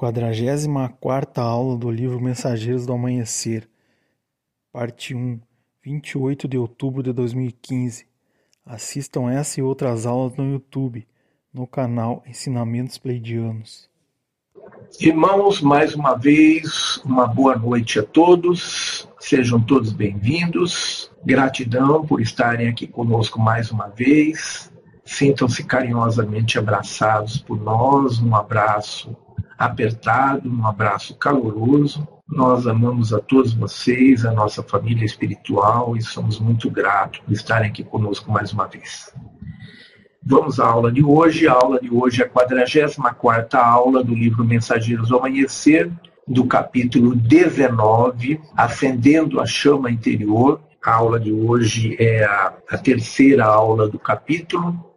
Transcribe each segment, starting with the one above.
Quadragésima quarta aula do livro Mensageiros do Amanhecer, parte 1, 28 de outubro de 2015. Assistam essa e outras aulas no YouTube, no canal Ensinamentos Pleidianos. Irmãos, mais uma vez, uma boa noite a todos. Sejam todos bem-vindos. Gratidão por estarem aqui conosco mais uma vez. Sintam-se carinhosamente abraçados por nós. Um abraço apertado, um abraço caloroso. Nós amamos a todos vocês, a nossa família espiritual e somos muito gratos por estarem aqui conosco mais uma vez. Vamos à aula de hoje. A aula de hoje é a 44 aula do livro Mensageiros do Amanhecer, do capítulo 19, Acendendo a Chama Interior. A aula de hoje é a, a terceira aula do capítulo,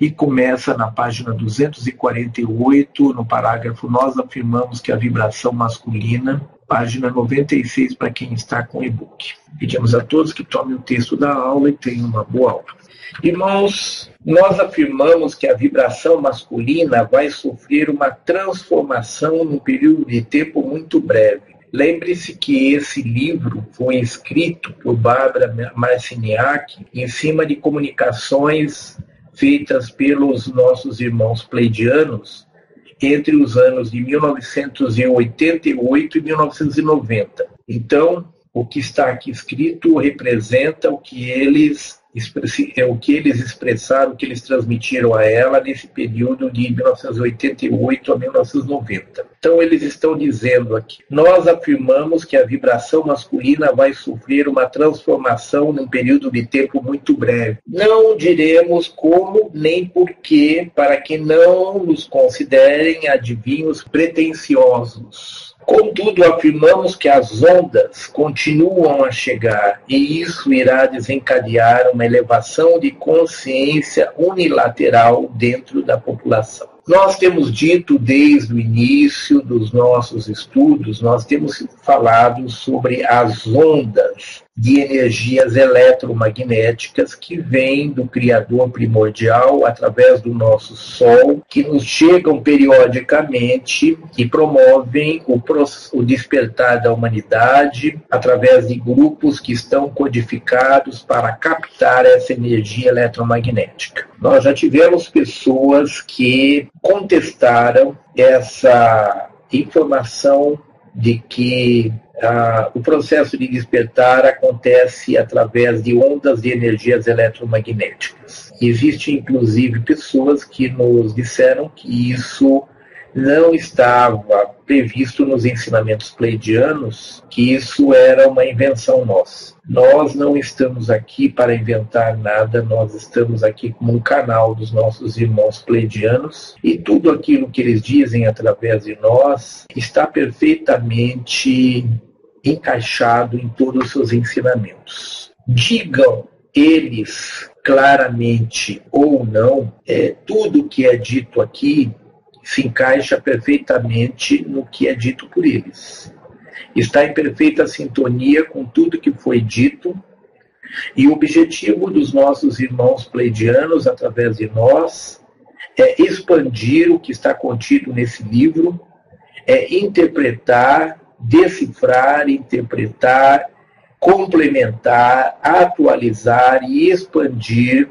e começa na página 248, no parágrafo Nós afirmamos que a vibração masculina, página 96 para quem está com e-book. Pedimos a todos que tomem o texto da aula e tenham uma boa aula. Irmãos, nós afirmamos que a vibração masculina vai sofrer uma transformação num período de tempo muito breve. Lembre-se que esse livro foi escrito por Bárbara Marciniak em cima de comunicações feitas pelos nossos irmãos pleidianos entre os anos de 1988 e 1990. Então, o que está aqui escrito representa o que eles é o que eles expressaram, o que eles transmitiram a ela nesse período de 1988 a 1990. Então, eles estão dizendo aqui: nós afirmamos que a vibração masculina vai sofrer uma transformação num período de tempo muito breve. Não diremos como nem porquê, para que não nos considerem adivinhos pretensiosos. Contudo, afirmamos que as ondas continuam a chegar e isso irá desencadear uma elevação de consciência unilateral dentro da população. Nós temos dito desde o início dos nossos estudos, nós temos falado sobre as ondas de energias eletromagnéticas que vêm do Criador primordial através do nosso Sol, que nos chegam periodicamente e promovem o, o despertar da humanidade através de grupos que estão codificados para captar essa energia eletromagnética. Nós já tivemos pessoas que contestaram essa informação de que ah, o processo de despertar acontece através de ondas de energias eletromagnéticas. Existem, inclusive, pessoas que nos disseram que isso não estava previsto nos ensinamentos pleidianos, que isso era uma invenção nossa. Nós não estamos aqui para inventar nada, nós estamos aqui como um canal dos nossos irmãos pleidianos e tudo aquilo que eles dizem através de nós está perfeitamente encaixado em todos os seus ensinamentos. Digam eles claramente ou não, é, tudo que é dito aqui se encaixa perfeitamente no que é dito por eles. Está em perfeita sintonia com tudo que foi dito, e o objetivo dos nossos irmãos pleidianos, através de nós, é expandir o que está contido nesse livro, é interpretar, decifrar, interpretar, complementar, atualizar e expandir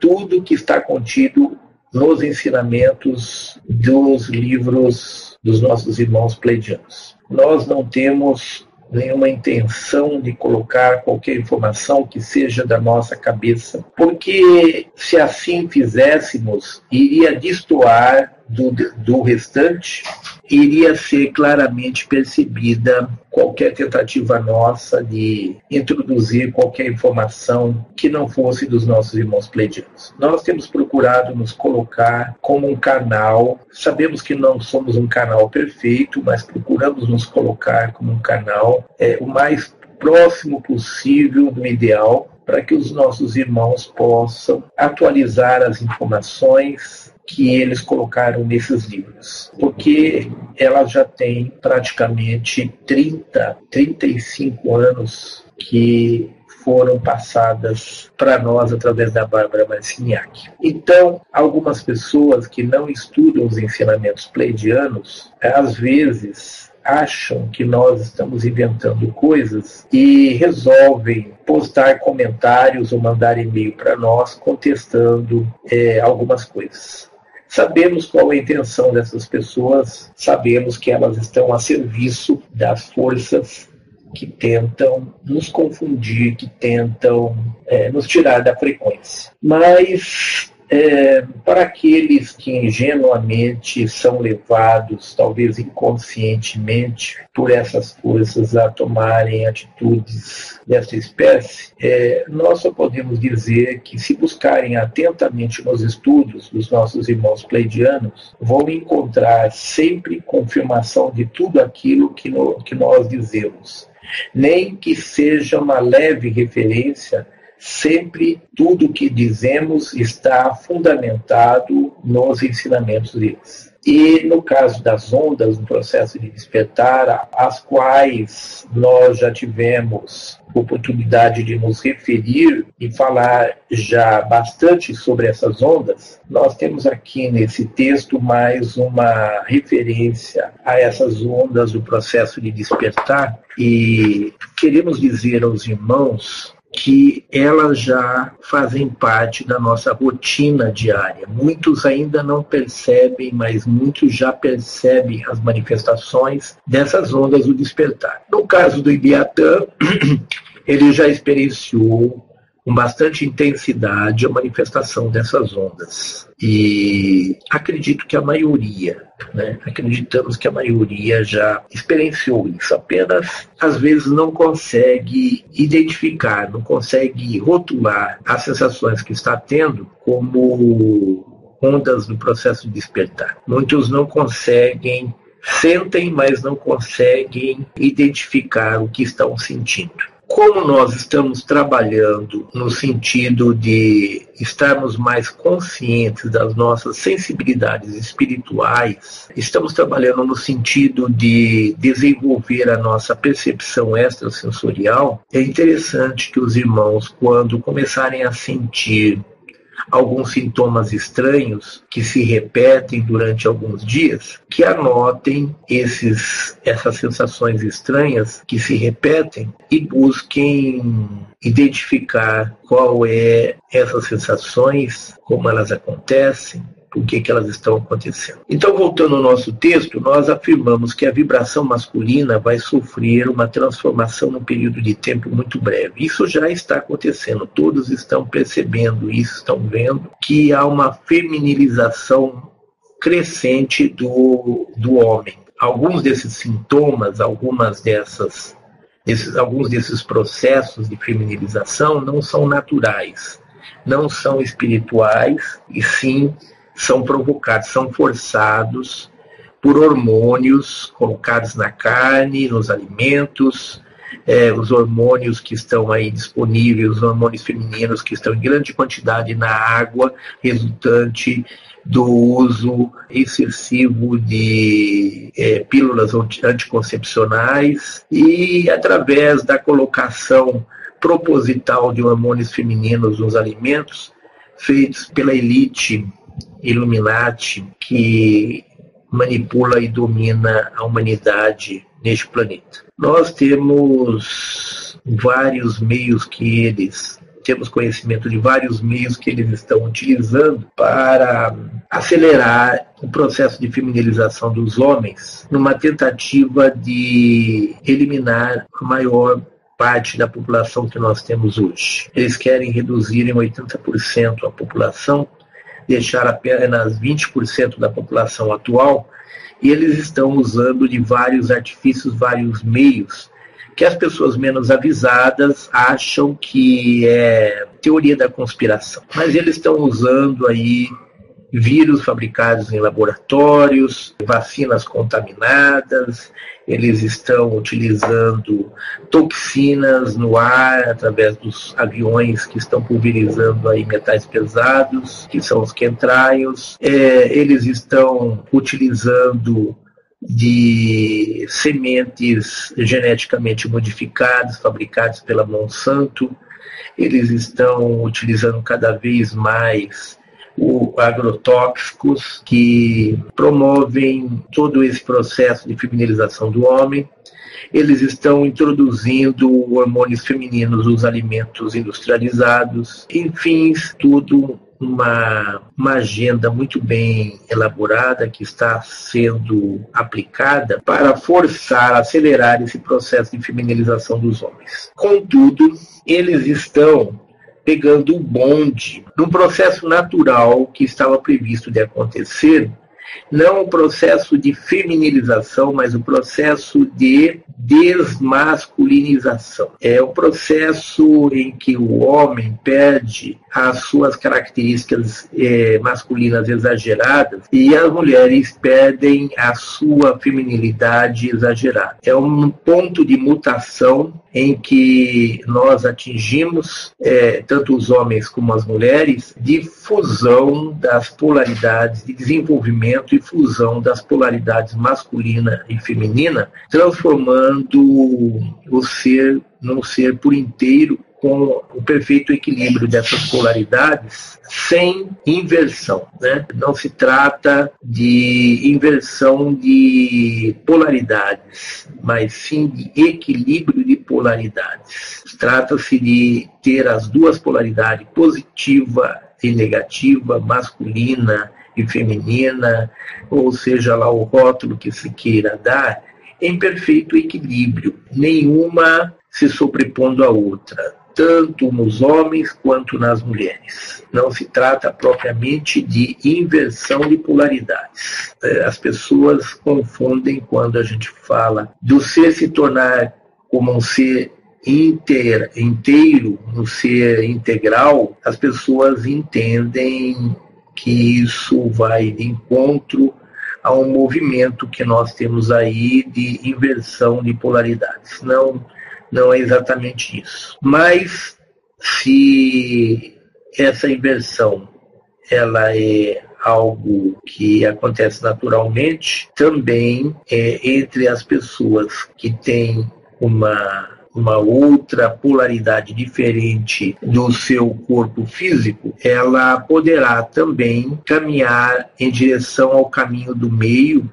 tudo que está contido nos ensinamentos dos livros dos nossos irmãos pleidianos nós não temos nenhuma intenção de colocar qualquer informação que seja da nossa cabeça, porque se assim fizéssemos, iria destoar do, do restante, iria ser claramente percebida qualquer tentativa nossa de introduzir qualquer informação que não fosse dos nossos irmãos pleidianos. Nós temos procurado nos colocar como um canal, sabemos que não somos um canal perfeito, mas procuramos nos colocar como um canal é, o mais próximo possível do ideal para que os nossos irmãos possam atualizar as informações que eles colocaram nesses livros, porque ela já tem praticamente 30, 35 anos que foram passadas para nós através da Bárbara Marciniak. Então, algumas pessoas que não estudam os ensinamentos pleidianos, às vezes acham que nós estamos inventando coisas e resolvem postar comentários ou mandar e-mail para nós contestando é, algumas coisas. Sabemos qual é a intenção dessas pessoas, sabemos que elas estão a serviço das forças que tentam nos confundir, que tentam é, nos tirar da frequência. Mas é, para aqueles que ingenuamente são levados, talvez inconscientemente, por essas forças a tomarem atitudes dessa espécie, é, nós só podemos dizer que, se buscarem atentamente nos estudos dos nossos irmãos pleidianos, vão encontrar sempre confirmação de tudo aquilo que, no, que nós dizemos. Nem que seja uma leve referência sempre tudo o que dizemos está fundamentado nos ensinamentos deles. E no caso das ondas, no processo de despertar, as quais nós já tivemos oportunidade de nos referir e falar já bastante sobre essas ondas, nós temos aqui nesse texto mais uma referência a essas ondas do processo de despertar e queremos dizer aos irmãos que elas já fazem parte da nossa rotina diária. Muitos ainda não percebem, mas muitos já percebem as manifestações dessas ondas do despertar. No caso do Ibiatã, ele já experienciou com bastante intensidade a manifestação dessas ondas. E acredito que a maioria, né, acreditamos que a maioria já experienciou isso, apenas às vezes não consegue identificar, não consegue rotular as sensações que está tendo como ondas no processo de despertar. Muitos não conseguem sentem, mas não conseguem identificar o que estão sentindo. Como nós estamos trabalhando no sentido de estarmos mais conscientes das nossas sensibilidades espirituais, estamos trabalhando no sentido de desenvolver a nossa percepção extrasensorial, é interessante que os irmãos, quando começarem a sentir alguns sintomas estranhos que se repetem durante alguns dias, que anotem esses, essas sensações estranhas que se repetem e busquem identificar qual é essas sensações, como elas acontecem, por que, que elas estão acontecendo. Então, voltando ao nosso texto, nós afirmamos que a vibração masculina vai sofrer uma transformação num período de tempo muito breve. Isso já está acontecendo, todos estão percebendo isso, estão vendo que há uma feminilização crescente do, do homem. Alguns desses sintomas, algumas dessas, esses, alguns desses processos de feminilização não são naturais, não são espirituais, e sim são provocados, são forçados por hormônios colocados na carne, nos alimentos, é, os hormônios que estão aí disponíveis, os hormônios femininos que estão em grande quantidade na água, resultante do uso excessivo de é, pílulas anticoncepcionais e através da colocação proposital de hormônios femininos nos alimentos feitos pela elite Illuminati que manipula e domina a humanidade neste planeta. Nós temos vários meios que eles temos conhecimento de vários meios que eles estão utilizando para acelerar o processo de feminilização dos homens, numa tentativa de eliminar a maior parte da população que nós temos hoje. Eles querem reduzir em 80% a população deixar apenas 20% da população atual, eles estão usando de vários artifícios, vários meios, que as pessoas menos avisadas acham que é teoria da conspiração. Mas eles estão usando aí vírus fabricados em laboratórios, vacinas contaminadas, eles estão utilizando toxinas no ar através dos aviões que estão pulverizando aí metais pesados, que são os quentraios. É, eles estão utilizando de sementes geneticamente modificadas, fabricadas pela Monsanto, eles estão utilizando cada vez mais o agrotóxicos que promovem todo esse processo de feminilização do homem. Eles estão introduzindo hormônios femininos nos alimentos industrializados. Enfim, tudo uma, uma agenda muito bem elaborada que está sendo aplicada para forçar, acelerar esse processo de feminilização dos homens. Contudo, eles estão pegando o bonde num processo natural que estava previsto de acontecer, não o processo de feminilização, mas o processo de desmasculinização. É o processo em que o homem perde as suas características é, masculinas exageradas e as mulheres perdem a sua feminilidade exagerada. É um ponto de mutação em que nós atingimos, é, tanto os homens como as mulheres, de fusão das polaridades, de desenvolvimento e fusão das polaridades masculina e feminina, transformando o ser num ser por inteiro com o perfeito equilíbrio dessas polaridades sem inversão. Né? Não se trata de inversão de polaridades, mas sim de equilíbrio de polaridades. Trata-se de ter as duas polaridades, positiva e negativa, masculina e feminina, ou seja lá o rótulo que se queira dar, em perfeito equilíbrio, nenhuma se sobrepondo à outra tanto nos homens quanto nas mulheres. Não se trata propriamente de inversão de polaridades. É, as pessoas confundem quando a gente fala do ser se tornar como um ser inteiro, inteiro, um ser integral, as pessoas entendem que isso vai de encontro a um movimento que nós temos aí de inversão de polaridades. Não não é exatamente isso. Mas se essa inversão ela é algo que acontece naturalmente, também é entre as pessoas que têm uma uma outra polaridade diferente do seu corpo físico, ela poderá também caminhar em direção ao caminho do meio,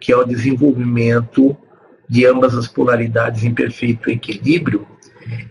que é o desenvolvimento de ambas as polaridades em perfeito equilíbrio,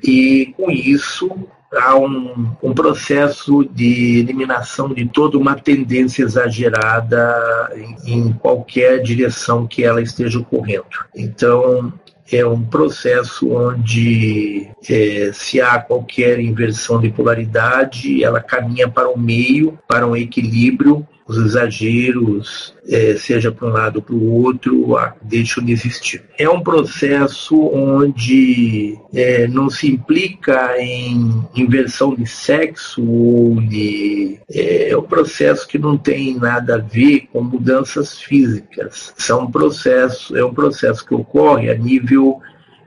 e com isso há um, um, processo de eliminação de toda uma tendência exagerada em, em qualquer direção que ela esteja ocorrendo. Então, é um processo onde, é, se há qualquer inversão de polaridade, ela caminha para o meio, para um equilíbrio, os exageros, é, seja para um lado ou para o outro, deixam de existir. É um processo onde é, não se implica em inversão de sexo ou de. É, é um processo que não tem nada a ver com mudanças físicas. São processo, é um processo que ocorre a nível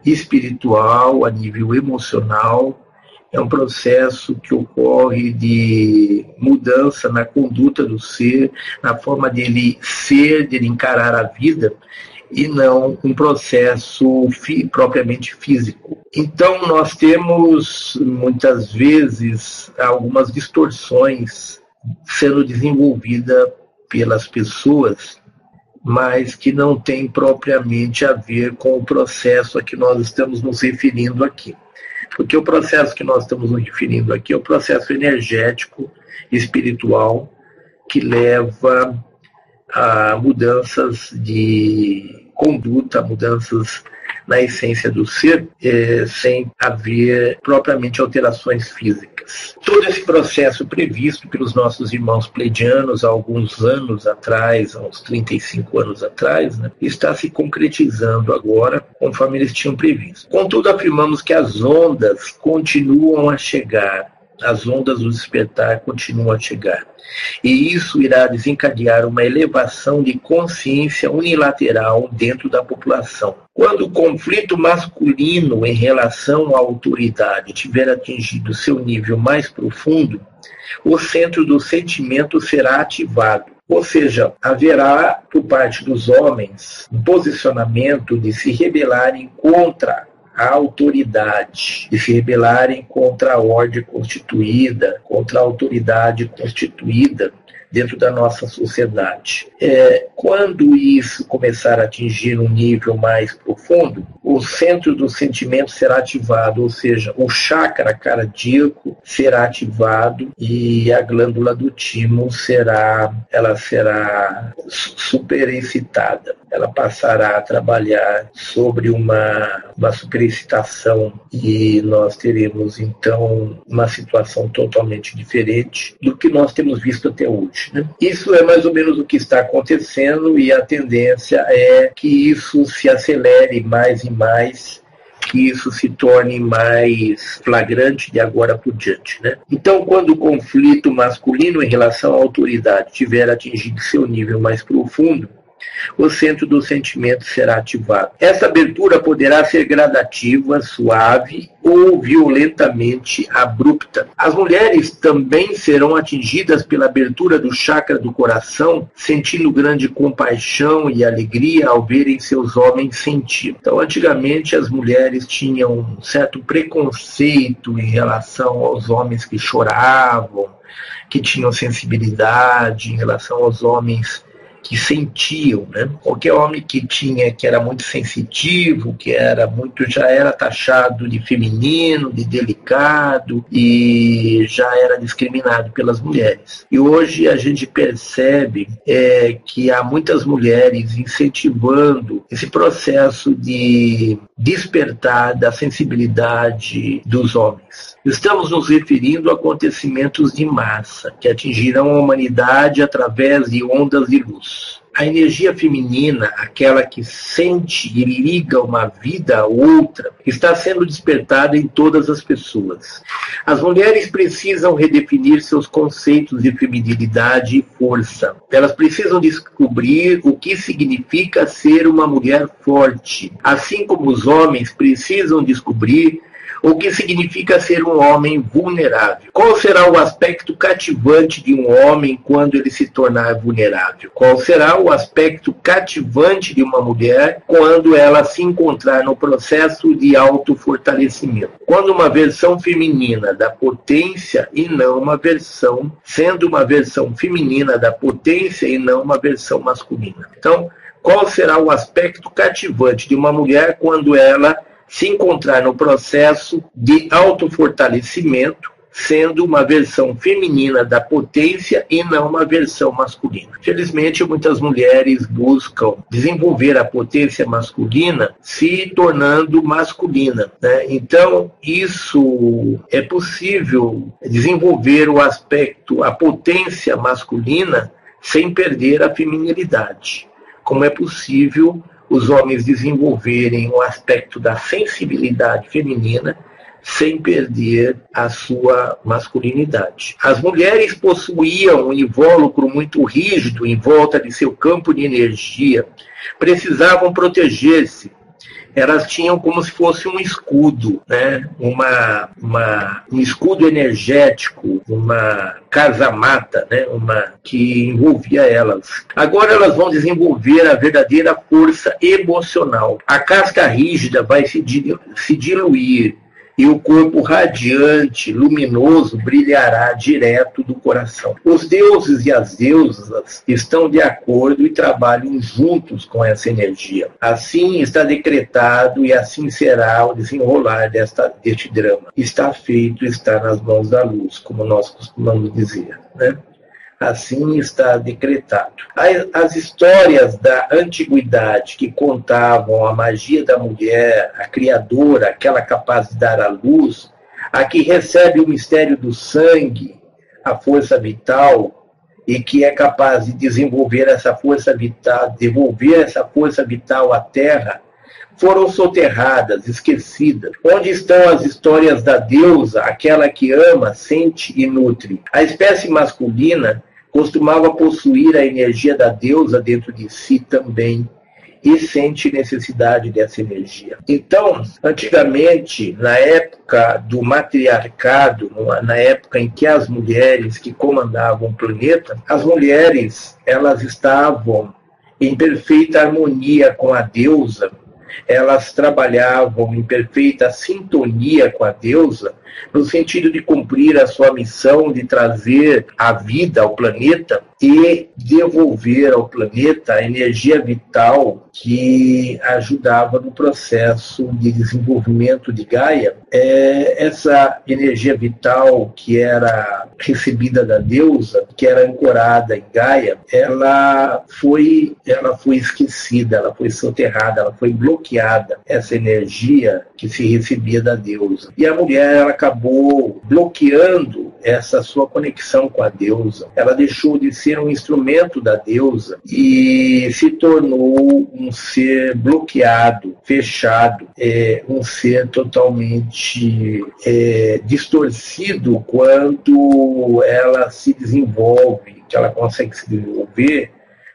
espiritual, a nível emocional, é um processo que ocorre de mudança na conduta do ser, na forma dele ser, dele encarar a vida, e não um processo fi, propriamente físico. Então, nós temos muitas vezes algumas distorções sendo desenvolvidas pelas pessoas, mas que não tem propriamente a ver com o processo a que nós estamos nos referindo aqui. Porque o processo que nós estamos nos referindo aqui é o processo energético, espiritual, que leva a mudanças de conduta, mudanças na essência do ser, é, sem haver propriamente alterações físicas. Todo esse processo previsto pelos nossos irmãos pleidianos há alguns anos atrás, há uns 35 anos atrás, né, está se concretizando agora conforme eles tinham previsto. Contudo, afirmamos que as ondas continuam a chegar as ondas do despertar continuam a chegar. E isso irá desencadear uma elevação de consciência unilateral dentro da população. Quando o conflito masculino em relação à autoridade tiver atingido seu nível mais profundo, o centro do sentimento será ativado. Ou seja, haverá por parte dos homens um posicionamento de se rebelarem contra a autoridade, de se rebelarem contra a ordem constituída, contra a autoridade constituída dentro da nossa sociedade. É, quando isso começar a atingir um nível mais profundo, o centro do sentimento será ativado, ou seja, o chakra cardíaco será ativado e a glândula do timo será, ela será superexcitada. Ela passará a trabalhar sobre uma, uma superexcitação e nós teremos então uma situação totalmente diferente do que nós temos visto até hoje. Né? Isso é mais ou menos o que está acontecendo e a tendência é que isso se acelere mais e mais que isso se torne mais flagrante de agora por diante. Né? Então, quando o conflito masculino em relação à autoridade tiver atingido seu nível mais profundo, o centro do sentimento será ativado. Essa abertura poderá ser gradativa, suave ou violentamente abrupta. As mulheres também serão atingidas pela abertura do chakra do coração, sentindo grande compaixão e alegria ao verem seus homens sentir. Então, antigamente as mulheres tinham um certo preconceito em relação aos homens que choravam, que tinham sensibilidade em relação aos homens que sentiam, né? Qualquer homem que tinha, que era muito sensitivo, que era muito, já era taxado de feminino, de delicado e já era discriminado pelas mulheres. E hoje a gente percebe é, que há muitas mulheres incentivando esse processo de despertar da sensibilidade dos homens. Estamos nos referindo a acontecimentos de massa que atingirão a humanidade através de ondas de luz. A energia feminina, aquela que sente e liga uma vida a outra, está sendo despertada em todas as pessoas. As mulheres precisam redefinir seus conceitos de feminilidade e força. Elas precisam descobrir o que significa ser uma mulher forte, assim como os homens precisam descobrir o que significa ser um homem vulnerável. Qual será o aspecto cativante de um homem quando ele se tornar vulnerável? Qual será o aspecto cativante de uma mulher quando ela se encontrar no processo de autofortalecimento? Quando uma versão feminina da potência e não uma versão, sendo uma versão feminina da potência e não uma versão masculina. Então, qual será o aspecto cativante de uma mulher quando ela se encontrar no processo de autofortalecimento, sendo uma versão feminina da potência e não uma versão masculina. Felizmente, muitas mulheres buscam desenvolver a potência masculina se tornando masculina. Né? Então, isso é possível desenvolver o aspecto, a potência masculina, sem perder a feminilidade. Como é possível os homens desenvolverem o aspecto da sensibilidade feminina sem perder a sua masculinidade. As mulheres possuíam um invólucro muito rígido em volta de seu campo de energia, precisavam proteger-se elas tinham como se fosse um escudo, né? uma, uma, um escudo energético, uma casa-mata, né? uma, que envolvia elas. Agora elas vão desenvolver a verdadeira força emocional. A casca rígida vai se, se diluir e o corpo radiante, luminoso, brilhará direto do coração. Os deuses e as deusas estão de acordo e trabalham juntos com essa energia. Assim está decretado e assim será o desenrolar desta, deste drama. Está feito, está nas mãos da luz, como nós costumamos dizer. Né? Assim está decretado. As histórias da antiguidade que contavam a magia da mulher, a criadora, aquela capaz de dar a luz, a que recebe o mistério do sangue, a força vital, e que é capaz de desenvolver essa força vital, devolver essa força vital à Terra, foram soterradas, esquecidas. Onde estão as histórias da deusa, aquela que ama, sente e nutre? A espécie masculina costumava possuir a energia da deusa dentro de si também e sente necessidade dessa energia. Então, antigamente, na época do matriarcado, na época em que as mulheres que comandavam o planeta, as mulheres elas estavam em perfeita harmonia com a deusa elas trabalhavam em perfeita sintonia com a deusa, no sentido de cumprir a sua missão de trazer a vida ao planeta e devolver ao planeta a energia vital que ajudava no processo de desenvolvimento de Gaia. É essa energia vital que era recebida da deusa, que era ancorada em Gaia, ela foi, ela foi esquecida, ela foi soterrada, ela foi bloqueada, essa energia que se recebia da deusa. E a mulher ela acabou bloqueando essa sua conexão com a deusa. Ela deixou de ser um instrumento da deusa e se tornou um ser bloqueado, fechado, é, um ser totalmente é, distorcido quando ela se desenvolve, que ela consegue se desenvolver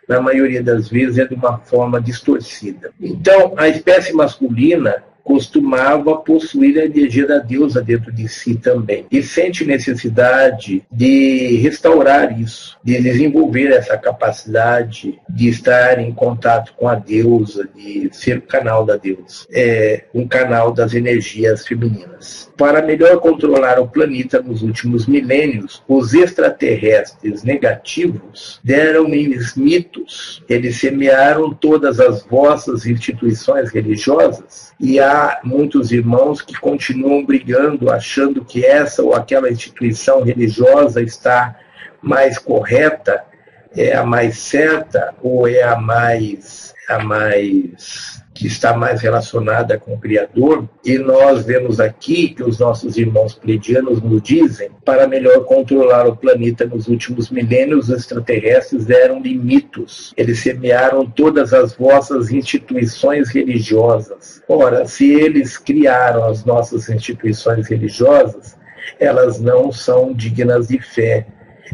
na maioria das vezes é de uma forma distorcida. Então, a espécie masculina costumava possuir a energia da deusa dentro de si também. E sente necessidade de restaurar isso, de desenvolver essa capacidade de estar em contato com a deusa, de ser o canal da deusa, é um canal das energias femininas. Para melhor controlar o planeta nos últimos milênios, os extraterrestres negativos deram-lhes mitos. Eles semearam todas as vossas instituições religiosas e há muitos irmãos que continuam brigando, achando que essa ou aquela instituição religiosa está mais correta, é a mais certa ou é a mais a mais que está mais relacionada com o Criador, e nós vemos aqui que os nossos irmãos pleidianos nos dizem, para melhor controlar o planeta nos últimos milênios, os extraterrestres deram limitos. Eles semearam todas as vossas instituições religiosas. Ora, se eles criaram as nossas instituições religiosas, elas não são dignas de fé,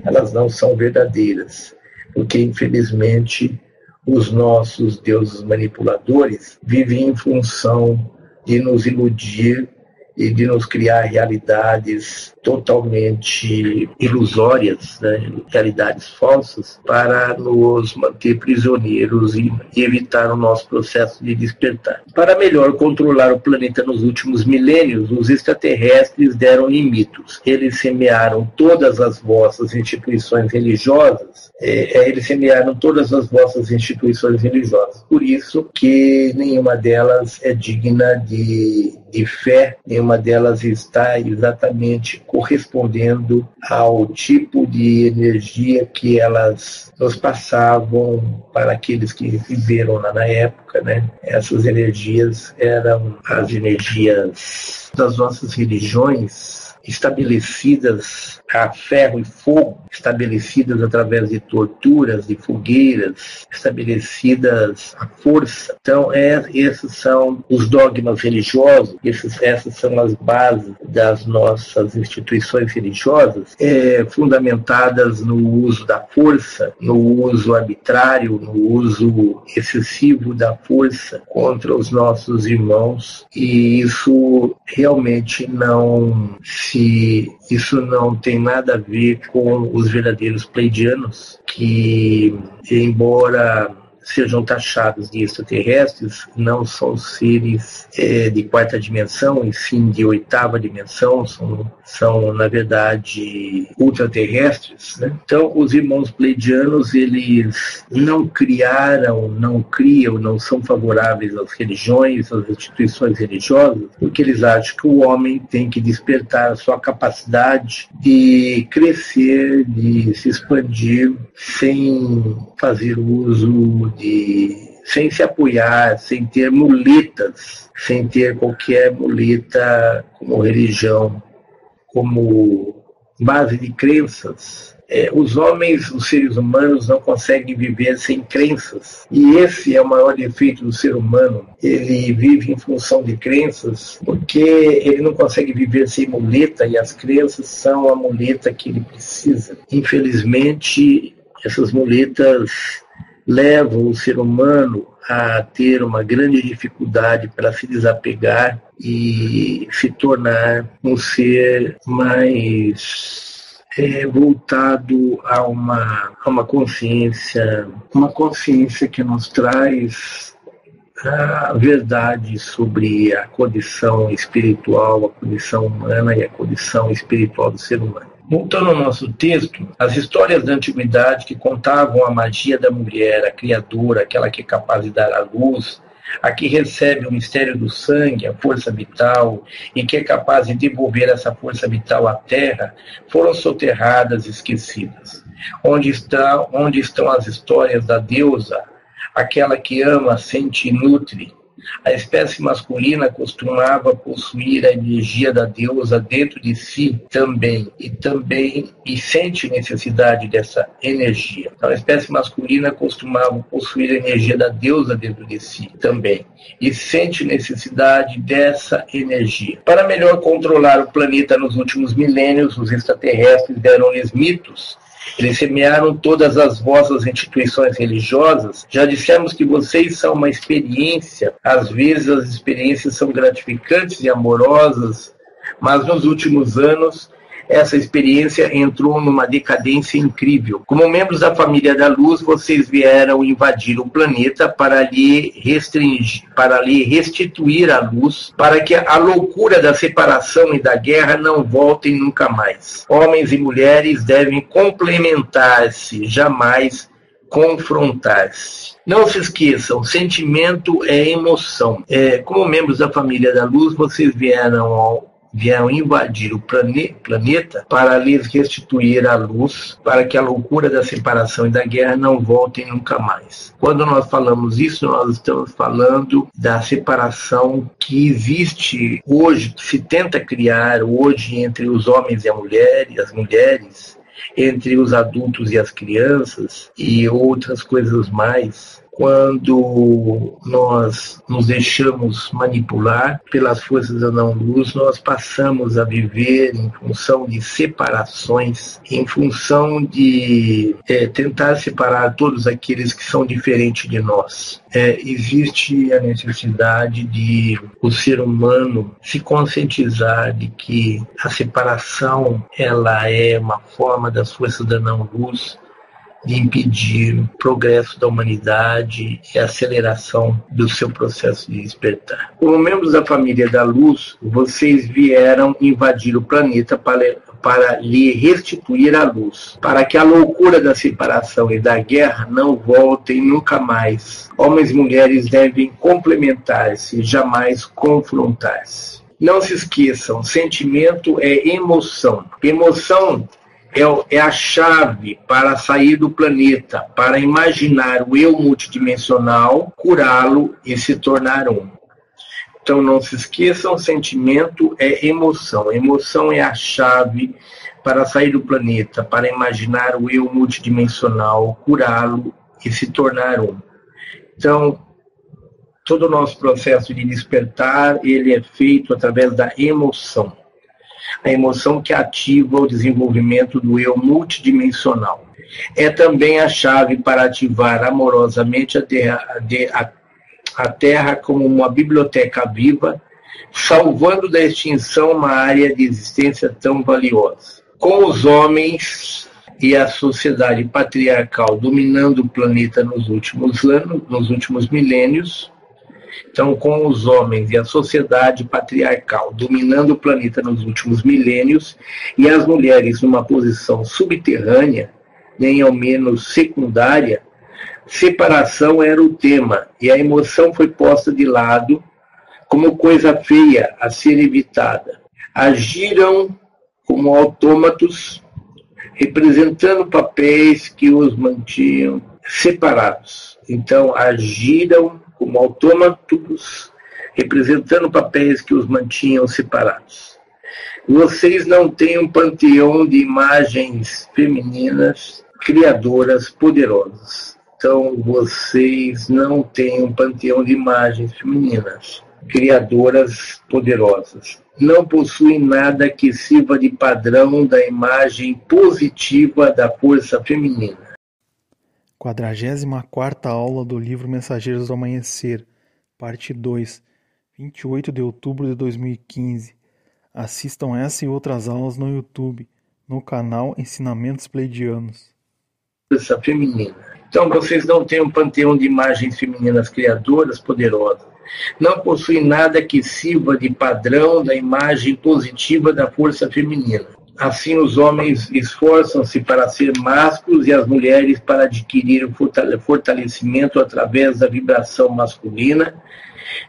elas não são verdadeiras, porque infelizmente os nossos deuses manipuladores vivem em função de nos iludir e de nos criar realidades totalmente ilusórias, né? realidades falsas, para nos manter prisioneiros e evitar o nosso processo de despertar. Para melhor controlar o planeta nos últimos milênios, os extraterrestres deram limites. Eles semearam todas as vossas instituições religiosas, é, é, eles semearam todas as vossas instituições religiosas. Por isso que nenhuma delas é digna de, de fé, nenhuma delas está exatamente correspondendo ao tipo de energia que elas nos passavam para aqueles que viveram lá na época, né? Essas energias eram as energias das nossas religiões estabelecidas a ferro e fogo, estabelecidas através de torturas, de fogueiras, estabelecidas à força. Então, é, esses são os dogmas religiosos, esses, essas são as bases das nossas instituições religiosas, é, fundamentadas no uso da força, no uso arbitrário, no uso excessivo da força contra os nossos irmãos, e isso realmente não se isso não tem nada a ver com os verdadeiros pleidianos, que, embora sejam taxados de extraterrestres não são seres é, de quarta dimensão, e sim de oitava dimensão, são, são na verdade ultraterrestres. Né? Então, os irmãos pleidianos eles não criaram, não criam, não são favoráveis às religiões, às instituições religiosas, porque eles acham que o homem tem que despertar a sua capacidade de crescer, de se expandir sem fazer uso de sem se apoiar, sem ter muletas, sem ter qualquer muleta como religião, como base de crenças. É, os homens, os seres humanos, não conseguem viver sem crenças. E esse é o maior defeito do ser humano. Ele vive em função de crenças, porque ele não consegue viver sem muleta, e as crenças são a muleta que ele precisa. Infelizmente, essas muletas levam o ser humano a ter uma grande dificuldade para se desapegar e se tornar um ser mais é, voltado a uma, a uma consciência, uma consciência que nos traz a verdade sobre a condição espiritual, a condição humana e a condição espiritual do ser humano. Voltando ao nosso texto, as histórias da antiguidade que contavam a magia da mulher, a criadora, aquela que é capaz de dar a luz, a que recebe o mistério do sangue, a força vital, e que é capaz de devolver essa força vital à terra, foram soterradas e esquecidas. Onde, está, onde estão as histórias da deusa, aquela que ama, sente e nutre, a espécie masculina costumava possuir a energia da deusa dentro de si também, e também e sente necessidade dessa energia. Então, a espécie masculina costumava possuir a energia da deusa dentro de si também, e sente necessidade dessa energia. Para melhor controlar o planeta nos últimos milênios, os extraterrestres deram-lhes mitos eles semearam todas as vossas instituições religiosas. Já dissemos que vocês são uma experiência, às vezes as experiências são gratificantes e amorosas, mas nos últimos anos essa experiência entrou numa decadência incrível. Como membros da família da luz, vocês vieram invadir o planeta para lhe restringir, para lhe restituir a luz, para que a loucura da separação e da guerra não voltem nunca mais. Homens e mulheres devem complementar-se, jamais confrontar-se. Não se esqueçam, sentimento é emoção. É, como membros da família da luz, vocês vieram ao vieram invadir o plane planeta para lhes restituir a luz, para que a loucura da separação e da guerra não voltem nunca mais. Quando nós falamos isso, nós estamos falando da separação que existe hoje, que se tenta criar hoje entre os homens e a mulher e as mulheres, entre os adultos e as crianças e outras coisas mais quando nós nos deixamos manipular pelas forças da não-luz, nós passamos a viver em função de separações, em função de é, tentar separar todos aqueles que são diferentes de nós. É, existe a necessidade de o ser humano se conscientizar de que a separação ela é uma forma das forças da não-luz de impedir o progresso da humanidade e a aceleração do seu processo de despertar. Como membros da família da luz, vocês vieram invadir o planeta para, para lhe restituir a luz, para que a loucura da separação e da guerra não voltem nunca mais. Homens e mulheres devem complementar-se, jamais confrontar-se. Não se esqueçam, sentimento é emoção. Emoção é, é a chave para sair do planeta, para imaginar o eu multidimensional, curá-lo e se tornar um. Então não se esqueçam, sentimento é emoção. Emoção é a chave para sair do planeta, para imaginar o eu multidimensional, curá-lo e se tornar um. Então, todo o nosso processo de despertar, ele é feito através da emoção a emoção que ativa o desenvolvimento do eu multidimensional. É também a chave para ativar amorosamente a terra, a, terra como uma biblioteca viva, salvando da extinção uma área de existência tão valiosa. Com os homens e a sociedade patriarcal dominando o planeta nos últimos anos, nos últimos milênios, então, com os homens e a sociedade patriarcal dominando o planeta nos últimos milênios e as mulheres numa posição subterrânea, nem ao menos secundária, separação era o tema e a emoção foi posta de lado como coisa feia a ser evitada. Agiram como autômatos, representando papéis que os mantinham separados. Então, agiram como autômatos, representando papéis que os mantinham separados. Vocês não têm um panteão de imagens femininas, criadoras, poderosas. Então, vocês não têm um panteão de imagens femininas, criadoras, poderosas. Não possuem nada que sirva de padrão da imagem positiva da força feminina. Quadragésima quarta aula do livro Mensageiros do Amanhecer, parte 2, 28 de outubro de 2015. Assistam essa e outras aulas no YouTube, no canal Ensinamentos Pleidianos. Essa feminina Então, vocês não têm um panteão de imagens femininas criadoras poderosas. Não possuem nada que sirva de padrão da imagem positiva da força feminina. Assim, os homens esforçam-se para ser másculos e as mulheres para adquirir o fortalecimento através da vibração masculina,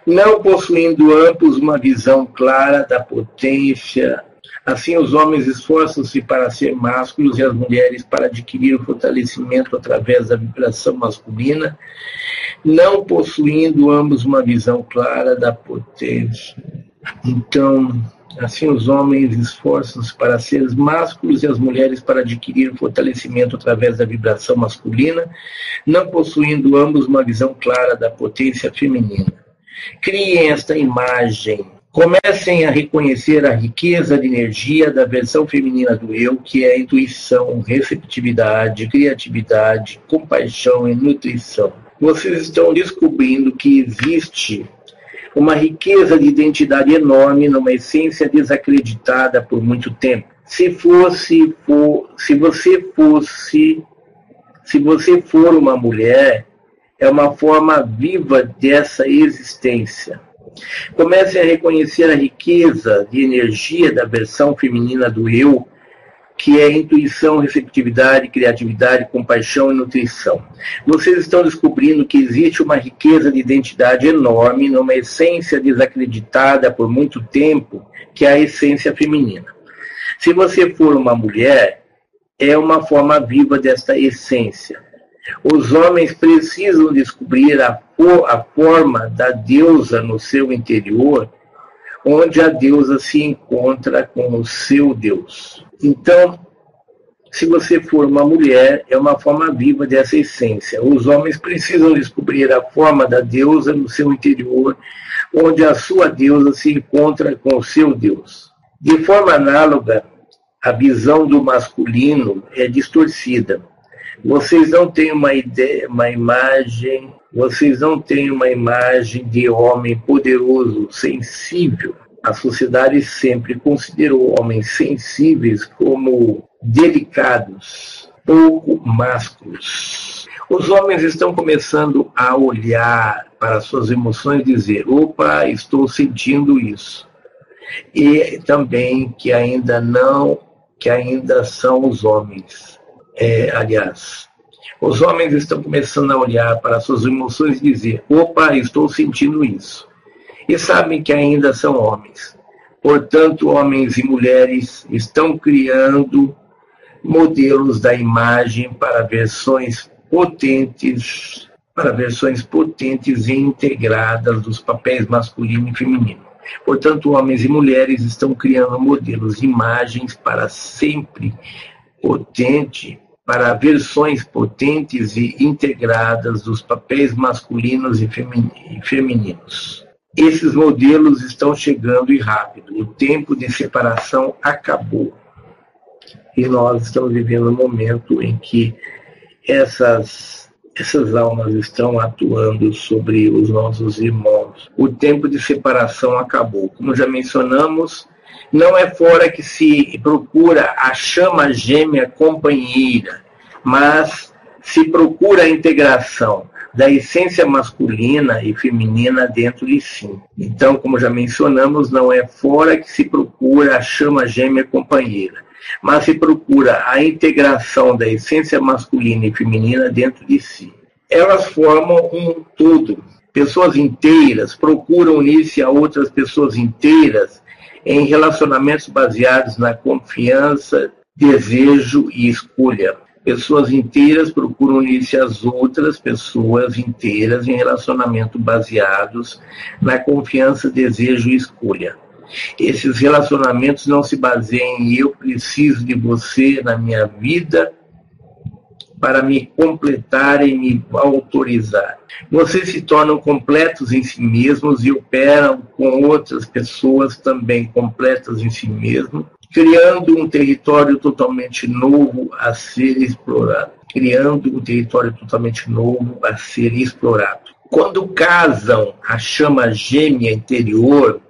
não possuindo ambos uma visão clara da potência Assim, os homens esforçam-se para ser másculos e as mulheres para adquirir o fortalecimento através da vibração masculina, não possuindo ambos uma visão clara da potência. Então, assim, os homens esforçam-se para ser másculos e as mulheres para adquirir fortalecimento através da vibração masculina, não possuindo ambos uma visão clara da potência feminina. Criem esta imagem Comecem a reconhecer a riqueza de energia da versão feminina do eu, que é intuição, receptividade, criatividade, compaixão e nutrição. Vocês estão descobrindo que existe uma riqueza de identidade enorme numa essência desacreditada por muito tempo. Se fosse, for, se você fosse, se você for uma mulher, é uma forma viva dessa existência. Comecem a reconhecer a riqueza de energia da versão feminina do eu, que é intuição, receptividade, criatividade, compaixão e nutrição. Vocês estão descobrindo que existe uma riqueza de identidade enorme numa essência desacreditada por muito tempo, que é a essência feminina. Se você for uma mulher, é uma forma viva desta essência. Os homens precisam descobrir a, a forma da deusa no seu interior, onde a deusa se encontra com o seu Deus. Então, se você for uma mulher, é uma forma viva dessa essência. Os homens precisam descobrir a forma da deusa no seu interior, onde a sua deusa se encontra com o seu Deus. De forma análoga, a visão do masculino é distorcida. Vocês não têm uma ideia, uma imagem, vocês não têm uma imagem de homem poderoso, sensível. A sociedade sempre considerou homens sensíveis como delicados, pouco másculos. Os homens estão começando a olhar para suas emoções e dizer: opa, estou sentindo isso. E também que ainda não, que ainda são os homens é, aliás, os homens estão começando a olhar para suas emoções e dizer: opa, estou sentindo isso. E sabem que ainda são homens. Portanto, homens e mulheres estão criando modelos da imagem para versões potentes, para versões potentes e integradas dos papéis masculino e feminino. Portanto, homens e mulheres estão criando modelos, imagens para sempre potente para versões potentes e integradas dos papéis masculinos e femininos. Esses modelos estão chegando e rápido. O tempo de separação acabou. E nós estamos vivendo um momento em que essas, essas almas estão atuando sobre os nossos irmãos. O tempo de separação acabou. Como já mencionamos, não é fora que se procura a chama gêmea companheira, mas se procura a integração da essência masculina e feminina dentro de si. Então, como já mencionamos, não é fora que se procura a chama gêmea companheira, mas se procura a integração da essência masculina e feminina dentro de si. Elas formam um todo. Pessoas inteiras procuram unir-se a outras pessoas inteiras em relacionamentos baseados na confiança, desejo e escolha. Pessoas inteiras procuram unir-se às outras pessoas inteiras em relacionamento baseados na confiança, desejo e escolha. Esses relacionamentos não se baseiam em eu preciso de você na minha vida para me completar e me autorizar. Vocês se tornam completos em si mesmos e operam com outras pessoas também completas em si mesmos, criando um território totalmente novo a ser explorado. Criando um território totalmente novo a ser explorado. Quando casam a chama gêmea interior,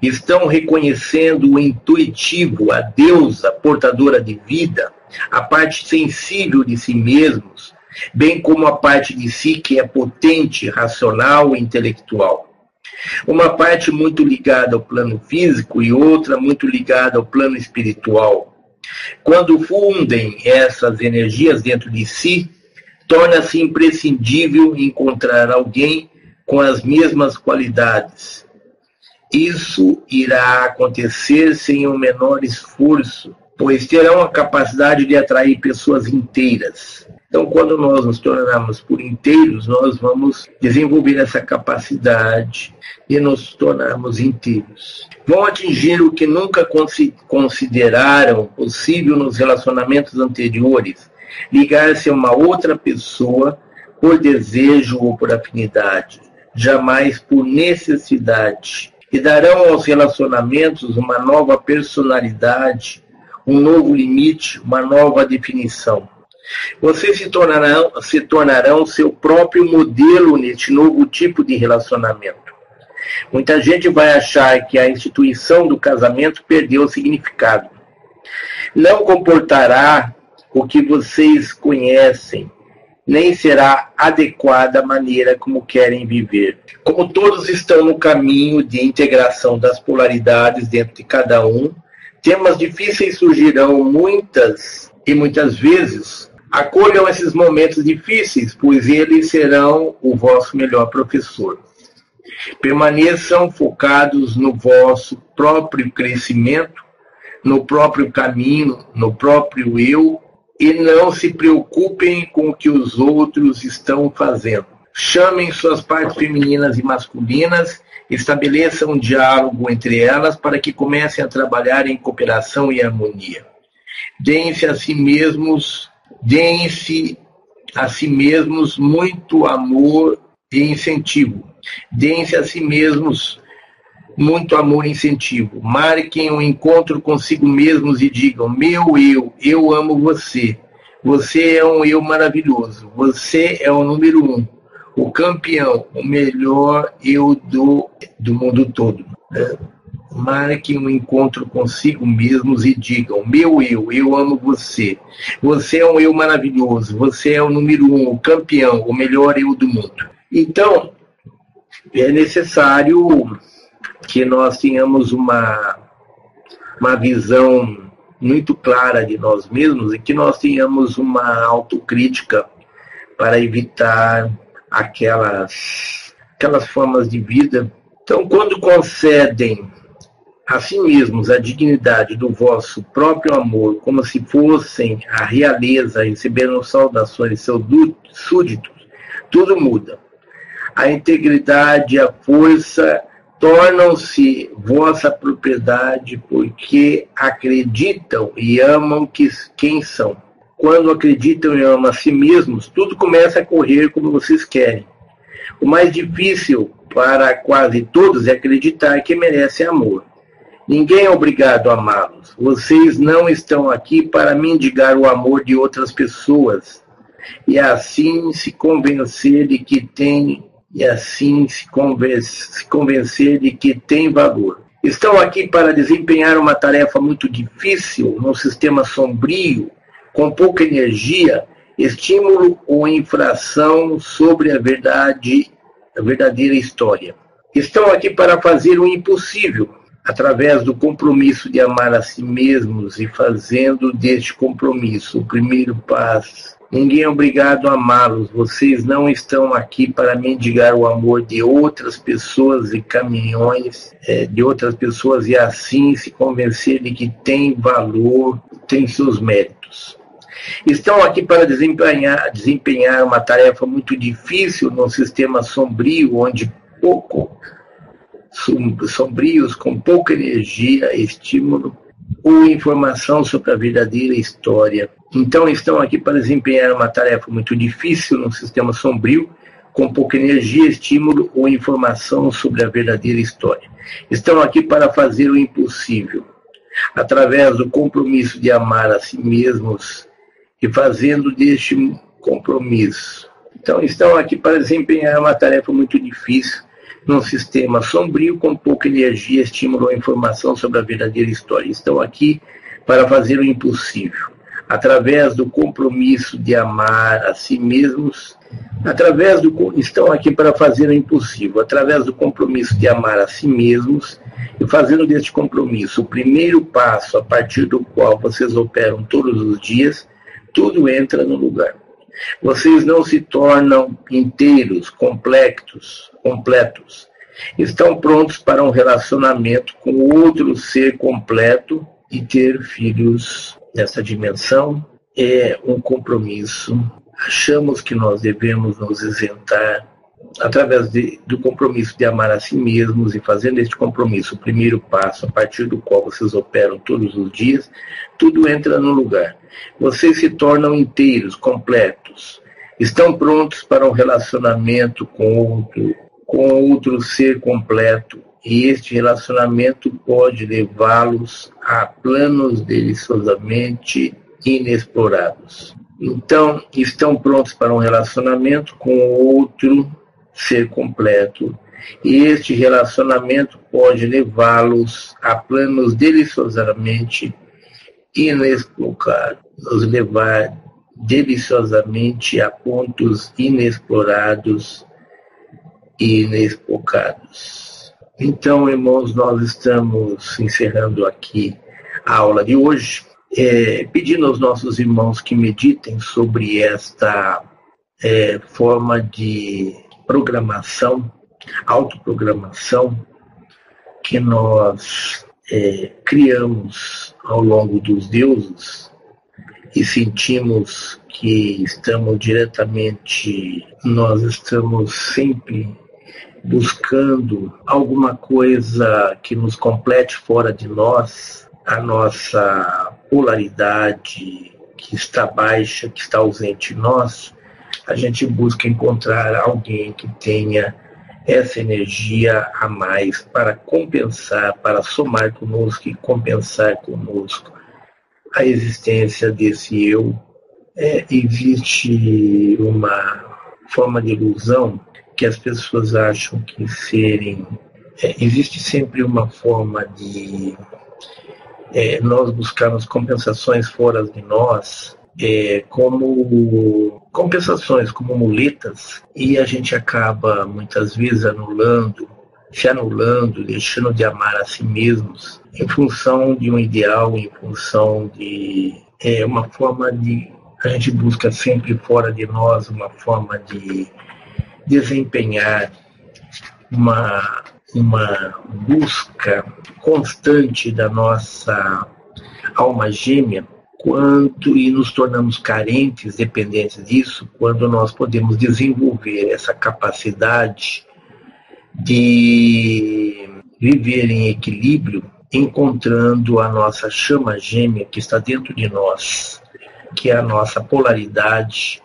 estão reconhecendo o intuitivo, a deusa portadora de vida, a parte sensível de si mesmos, bem como a parte de si que é potente, racional e intelectual. Uma parte muito ligada ao plano físico e outra muito ligada ao plano espiritual. Quando fundem essas energias dentro de si, torna-se imprescindível encontrar alguém com as mesmas qualidades. Isso irá acontecer sem o menor esforço, pois terão a capacidade de atrair pessoas inteiras. Então, quando nós nos tornarmos por inteiros, nós vamos desenvolver essa capacidade de nos tornarmos inteiros. Vão atingir o que nunca consideraram possível nos relacionamentos anteriores, ligar-se a uma outra pessoa por desejo ou por afinidade, jamais por necessidade. E darão aos relacionamentos uma nova personalidade, um novo limite, uma nova definição. Vocês se tornarão, se tornarão seu próprio modelo neste novo tipo de relacionamento. Muita gente vai achar que a instituição do casamento perdeu o significado. Não comportará o que vocês conhecem, nem será adequada a maneira como querem viver. Como todos estão no caminho de integração das polaridades dentro de cada um, temas difíceis surgirão muitas e muitas vezes Acolham esses momentos difíceis, pois eles serão o vosso melhor professor. Permaneçam focados no vosso próprio crescimento, no próprio caminho, no próprio eu, e não se preocupem com o que os outros estão fazendo. Chamem suas partes femininas e masculinas, estabeleçam um diálogo entre elas para que comecem a trabalhar em cooperação e harmonia. Deem-se a si mesmos Deem-se a si mesmos muito amor e incentivo. Deem-se a si mesmos muito amor e incentivo. Marquem um encontro consigo mesmos e digam: Meu eu, eu amo você. Você é um eu maravilhoso. Você é o número um, o campeão, o melhor eu do, do mundo todo. Marquem um encontro consigo mesmos e digam: Meu eu, eu amo você. Você é um eu maravilhoso. Você é o número um, o campeão, o melhor eu do mundo. Então, é necessário que nós tenhamos uma, uma visão muito clara de nós mesmos e que nós tenhamos uma autocrítica para evitar aquelas, aquelas formas de vida. Então, quando concedem a si mesmos a dignidade do vosso próprio amor, como se fossem a realeza recebendo saudações de seus súditos, tudo muda. A integridade e a força tornam-se vossa propriedade porque acreditam e amam que, quem são. Quando acreditam e amam a si mesmos, tudo começa a correr como vocês querem. O mais difícil para quase todos é acreditar que merecem amor. Ninguém é obrigado a amá-los. Vocês não estão aqui para mendigar o amor de outras pessoas e assim se convencer de que tem e assim se convencer, se convencer de que tem valor. Estão aqui para desempenhar uma tarefa muito difícil num sistema sombrio, com pouca energia, estímulo ou infração sobre a verdade, a verdadeira história. Estão aqui para fazer o impossível, através do compromisso de amar a si mesmos e fazendo deste compromisso o primeiro passo. Ninguém é obrigado a amá-los. Vocês não estão aqui para mendigar o amor de outras pessoas e caminhões é, de outras pessoas e assim se convencer de que tem valor, tem seus méritos. Estão aqui para desempenhar, desempenhar uma tarefa muito difícil num sistema sombrio onde pouco sombrios com pouca energia, estímulo ou informação sobre a verdadeira história. Então estão aqui para desempenhar uma tarefa muito difícil num sistema sombrio, com pouca energia, estímulo ou informação sobre a verdadeira história. Estão aqui para fazer o impossível, através do compromisso de amar a si mesmos e fazendo deste compromisso. Então estão aqui para desempenhar uma tarefa muito difícil, num sistema sombrio com pouca energia, estímulo ou informação sobre a verdadeira história. Estão aqui para fazer o impossível, através do compromisso de amar a si mesmos, através do estão aqui para fazer o impossível, através do compromisso de amar a si mesmos e fazendo deste compromisso o primeiro passo a partir do qual vocês operam todos os dias, tudo entra no lugar. Vocês não se tornam inteiros, completos, completos. Estão prontos para um relacionamento com outro ser completo e ter filhos nessa dimensão é um compromisso. Achamos que nós devemos nos isentar através de, do compromisso de amar a si mesmos e fazendo este compromisso o primeiro passo a partir do qual vocês operam todos os dias, tudo entra no lugar. Vocês se tornam inteiros, completos. Estão prontos para um relacionamento com outro, com outro ser completo e este relacionamento pode levá-los a planos deliciosamente inexplorados. Então, estão prontos para um relacionamento com outro ser completo, e este relacionamento pode levá-los a planos deliciosamente inexplorados, nos levar deliciosamente a pontos inexplorados e inexplorados. Então, irmãos, nós estamos encerrando aqui a aula de hoje, é, pedindo aos nossos irmãos que meditem sobre esta é, forma de programação, autoprogramação, que nós é, criamos ao longo dos deuses e sentimos que estamos diretamente, nós estamos sempre buscando alguma coisa que nos complete fora de nós, a nossa polaridade que está baixa, que está ausente em nós, a gente busca encontrar alguém que tenha essa energia a mais para compensar, para somar conosco e compensar conosco a existência desse eu. É, existe uma forma de ilusão que as pessoas acham que serem. É, existe sempre uma forma de é, nós buscarmos compensações fora de nós, é, como compensações, como muletas, e a gente acaba muitas vezes anulando, se anulando, deixando de amar a si mesmos em função de um ideal, em função de é, uma forma de. A gente busca sempre fora de nós uma forma de desempenhar uma, uma busca constante da nossa alma gêmea quanto e nos tornamos carentes, dependentes disso, quando nós podemos desenvolver essa capacidade de viver em equilíbrio, encontrando a nossa chama gêmea que está dentro de nós, que é a nossa polaridade,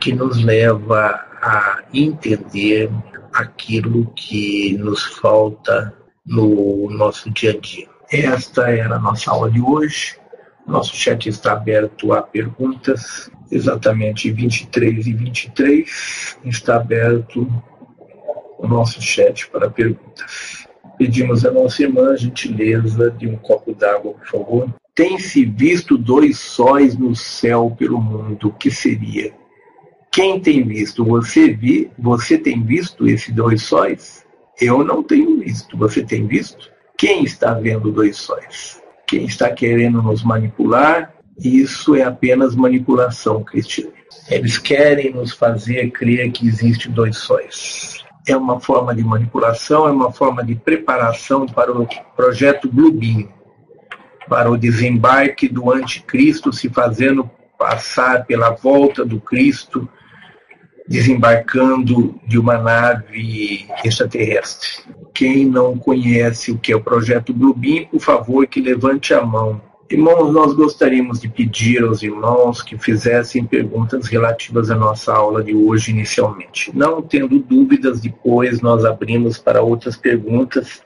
que nos leva a entender aquilo que nos falta no nosso dia a dia. Esta era a nossa aula de hoje. Nosso chat está aberto a perguntas, exatamente 23 e 23 está aberto o nosso chat para perguntas. Pedimos a nossa irmã a gentileza de um copo d'água, por favor. Tem-se visto dois sóis no céu pelo mundo, o que seria? Quem tem visto? Você vi, você tem visto esses dois sóis? Eu não tenho visto. Você tem visto? Quem está vendo dois sóis? Quem está querendo nos manipular? Isso é apenas manipulação, Cristiane. Eles querem nos fazer crer que existe dois sóis. É uma forma de manipulação, é uma forma de preparação para o projeto Bluebeam, para o desembarque do anticristo se fazendo passar pela volta do Cristo desembarcando de uma nave extraterrestre. Quem não conhece o que é o projeto Bluebeam, por favor, que levante a mão. Irmãos, nós gostaríamos de pedir aos irmãos que fizessem perguntas relativas à nossa aula de hoje inicialmente. Não tendo dúvidas, depois nós abrimos para outras perguntas,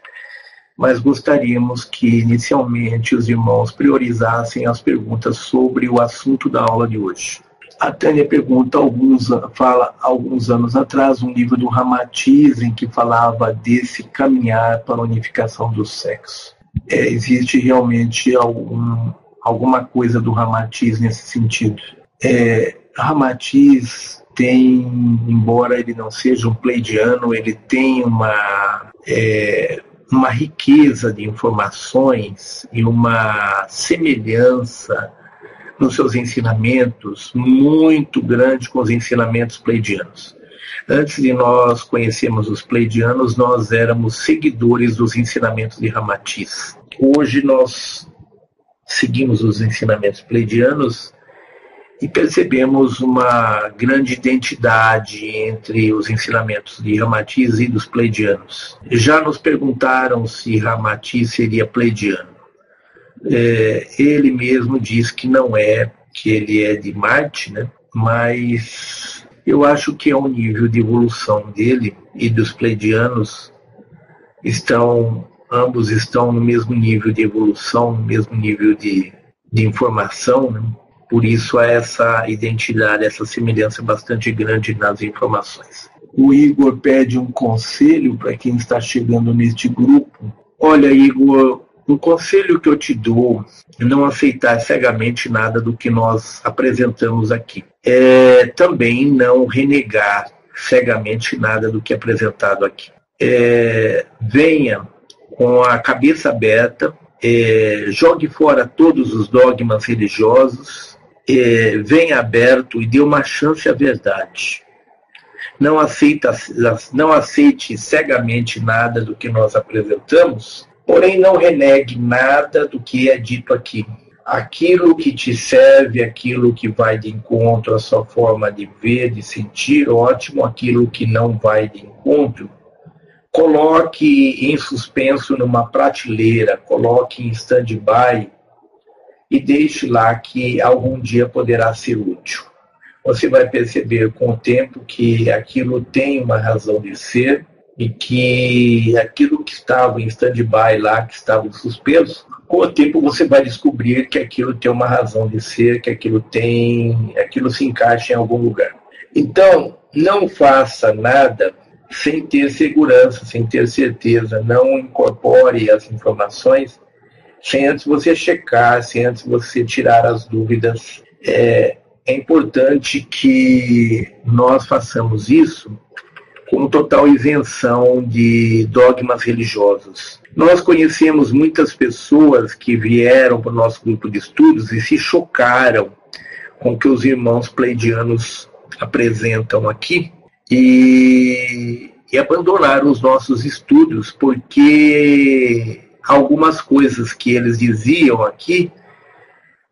mas gostaríamos que inicialmente os irmãos priorizassem as perguntas sobre o assunto da aula de hoje. A Tânia pergunta, alguns, fala alguns anos atrás, um livro do Ramatiz em que falava desse caminhar para a unificação do sexo. É, existe realmente algum, alguma coisa do Ramatiz nesse sentido. É, Ramatiz tem, embora ele não seja um pleidiano, ele tem uma, é, uma riqueza de informações e uma semelhança nos seus ensinamentos muito grande com os ensinamentos pleidianos. Antes de nós conhecermos os pleidianos, nós éramos seguidores dos ensinamentos de Ramatiz. Hoje nós seguimos os ensinamentos pleidianos e percebemos uma grande identidade entre os ensinamentos de Ramatiz e dos pleidianos. Já nos perguntaram se Ramatiz seria pleidiano. É, ele mesmo diz que não é, que ele é de Marte, né? mas eu acho que é o nível de evolução dele e dos pleidianos estão ambos estão no mesmo nível de evolução, no mesmo nível de, de informação, né? por isso há essa identidade, essa semelhança bastante grande nas informações. O Igor pede um conselho para quem está chegando neste grupo. Olha, Igor, um conselho que eu te dou é não aceitar cegamente nada do que nós apresentamos aqui. É também não renegar cegamente nada do que é apresentado aqui. É, venha com a cabeça aberta, é, jogue fora todos os dogmas religiosos, é, venha aberto e dê uma chance à verdade. Não, aceita, não aceite cegamente nada do que nós apresentamos, porém não renegue nada do que é dito aqui. Aquilo que te serve, aquilo que vai de encontro à sua forma de ver, de sentir, ótimo. Aquilo que não vai de encontro, coloque em suspenso numa prateleira, coloque em stand-by e deixe lá que algum dia poderá ser útil. Você vai perceber com o tempo que aquilo tem uma razão de ser e que aquilo que estava em stand-by lá, que estava suspenso, com o tempo você vai descobrir que aquilo tem uma razão de ser, que aquilo tem, aquilo se encaixa em algum lugar. Então, não faça nada sem ter segurança, sem ter certeza. Não incorpore as informações sem antes você checar, sem antes você tirar as dúvidas. É, é importante que nós façamos isso com total isenção de dogmas religiosos. Nós conhecemos muitas pessoas que vieram para o nosso grupo de estudos e se chocaram com o que os irmãos pleidianos apresentam aqui, e, e abandonar os nossos estudos, porque algumas coisas que eles diziam aqui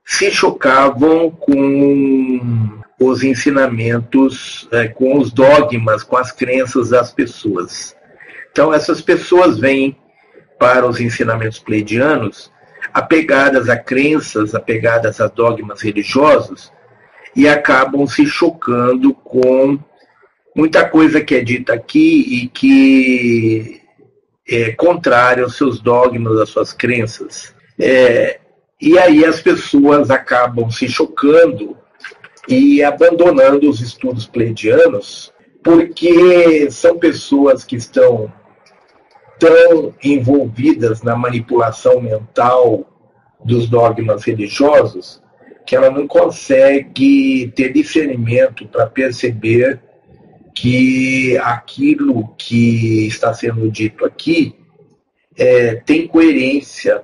se chocavam com os ensinamentos, é, com os dogmas, com as crenças das pessoas. Então, essas pessoas vêm para os ensinamentos pleidianos apegadas a crenças, apegadas a dogmas religiosos e acabam se chocando com muita coisa que é dita aqui e que é contrária aos seus dogmas, às suas crenças. É, e aí as pessoas acabam se chocando e abandonando os estudos pleidianos, porque são pessoas que estão tão envolvidas na manipulação mental dos dogmas religiosos que ela não consegue ter discernimento para perceber que aquilo que está sendo dito aqui é, tem coerência,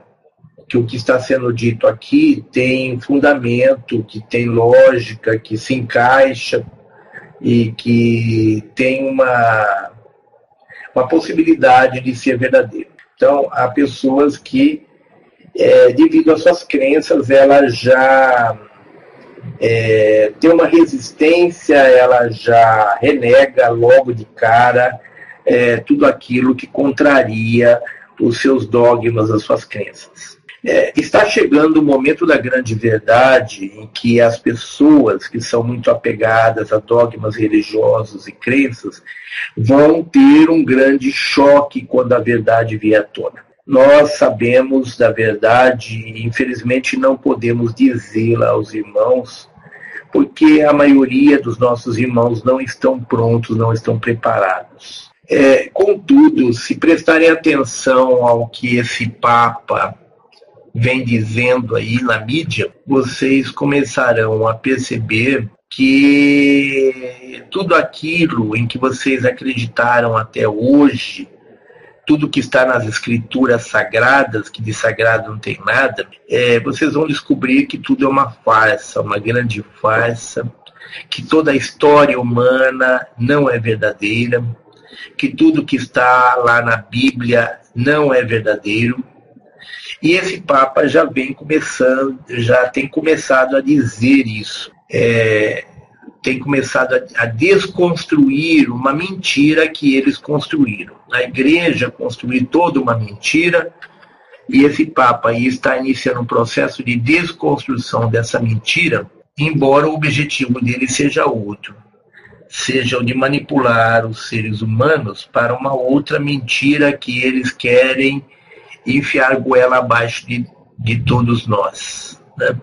que o que está sendo dito aqui tem fundamento, que tem lógica, que se encaixa e que tem uma, uma possibilidade de ser verdadeiro. Então, há pessoas que, é, devido às suas crenças, elas já é, tem uma resistência, ela já renega logo de cara é, tudo aquilo que contraria os seus dogmas, as suas crenças. É, está chegando o momento da grande verdade em que as pessoas que são muito apegadas a dogmas religiosos e crenças vão ter um grande choque quando a verdade vier à tona. Nós sabemos da verdade e, infelizmente, não podemos dizê-la aos irmãos porque a maioria dos nossos irmãos não estão prontos, não estão preparados. É, contudo, se prestarem atenção ao que esse Papa vem dizendo aí na mídia, vocês começarão a perceber que tudo aquilo em que vocês acreditaram até hoje, tudo que está nas escrituras sagradas, que de sagrado não tem nada, é, vocês vão descobrir que tudo é uma farsa, uma grande farsa, que toda a história humana não é verdadeira, que tudo que está lá na Bíblia não é verdadeiro. E esse Papa já vem começando, já tem começado a dizer isso. É, tem começado a, a, desconstruir uma mentira que eles construíram. A igreja construiu toda uma mentira e esse Papa está iniciando um processo de desconstrução dessa mentira, embora o objetivo dele seja outro seja o de manipular os seres humanos para uma outra mentira que eles querem enfiar goela abaixo de, de todos nós. Né?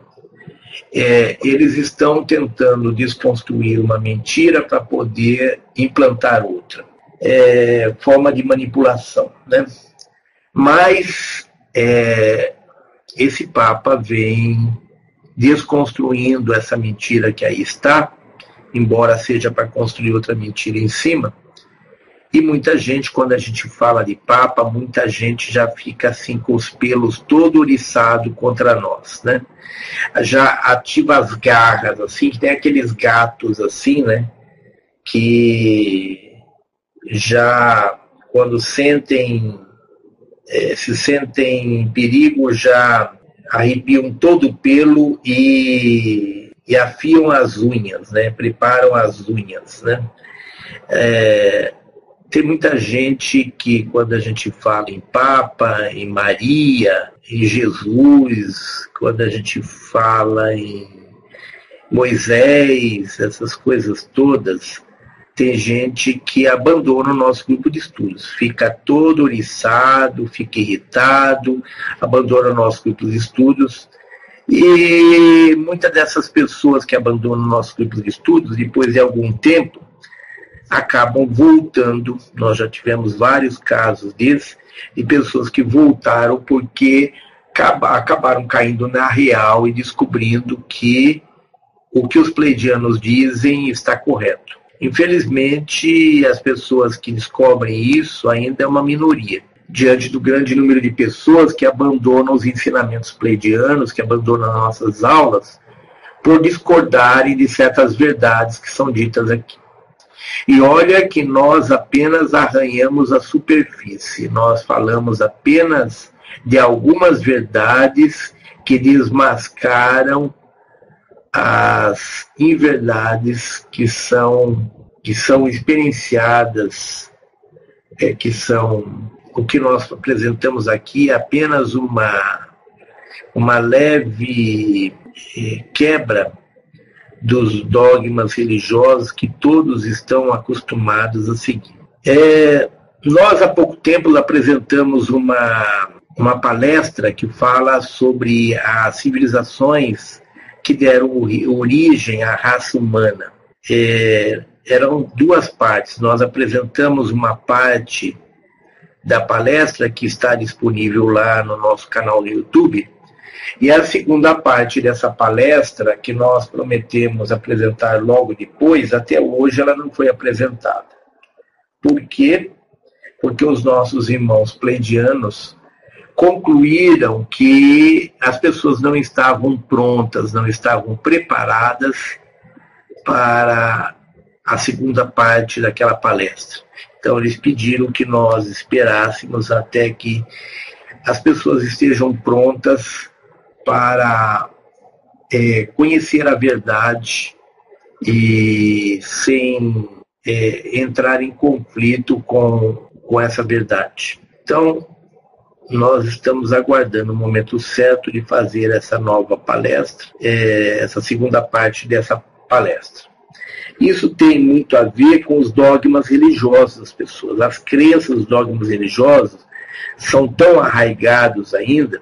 É, eles estão tentando desconstruir uma mentira para poder implantar outra. É, forma de manipulação. Né? Mas é, esse Papa vem desconstruindo essa mentira que aí está embora seja para construir outra mentira em cima. E muita gente, quando a gente fala de Papa, muita gente já fica assim com os pelos todo oriçado contra nós, né? Já ativa as garras, assim, que tem aqueles gatos assim, né? Que já quando sentem, é, se sentem em perigo, já arrepiam todo o pelo e e afiam as unhas, né? preparam as unhas. Né? É, tem muita gente que, quando a gente fala em Papa, em Maria, em Jesus, quando a gente fala em Moisés, essas coisas todas, tem gente que abandona o nosso grupo de estudos, fica todo oriçado, fica irritado, abandona o nosso grupo de estudos. E muitas dessas pessoas que abandonam nossos grupos de estudos, depois de algum tempo, acabam voltando. Nós já tivemos vários casos desses, de pessoas que voltaram porque acabaram caindo na real e descobrindo que o que os pleidianos dizem está correto. Infelizmente, as pessoas que descobrem isso ainda é uma minoria diante do grande número de pessoas que abandonam os ensinamentos pleidianos, que abandonam nossas aulas, por discordarem de certas verdades que são ditas aqui. E olha que nós apenas arranhamos a superfície, nós falamos apenas de algumas verdades que desmascaram as inverdades que são que são experienciadas, é, que são o que nós apresentamos aqui é apenas uma, uma leve eh, quebra dos dogmas religiosos que todos estão acostumados a seguir. É, nós, há pouco tempo, apresentamos uma, uma palestra que fala sobre as civilizações que deram origem à raça humana. É, eram duas partes. Nós apresentamos uma parte da palestra que está disponível lá no nosso canal no YouTube. E a segunda parte dessa palestra, que nós prometemos apresentar logo depois, até hoje ela não foi apresentada. Por quê? Porque os nossos irmãos pleidianos concluíram que as pessoas não estavam prontas, não estavam preparadas para a segunda parte daquela palestra. Então, eles pediram que nós esperássemos até que as pessoas estejam prontas para é, conhecer a verdade e sem é, entrar em conflito com, com essa verdade. Então, nós estamos aguardando o momento certo de fazer essa nova palestra, é, essa segunda parte dessa palestra. Isso tem muito a ver com os dogmas religiosos das pessoas. As crenças dos dogmas religiosos são tão arraigados ainda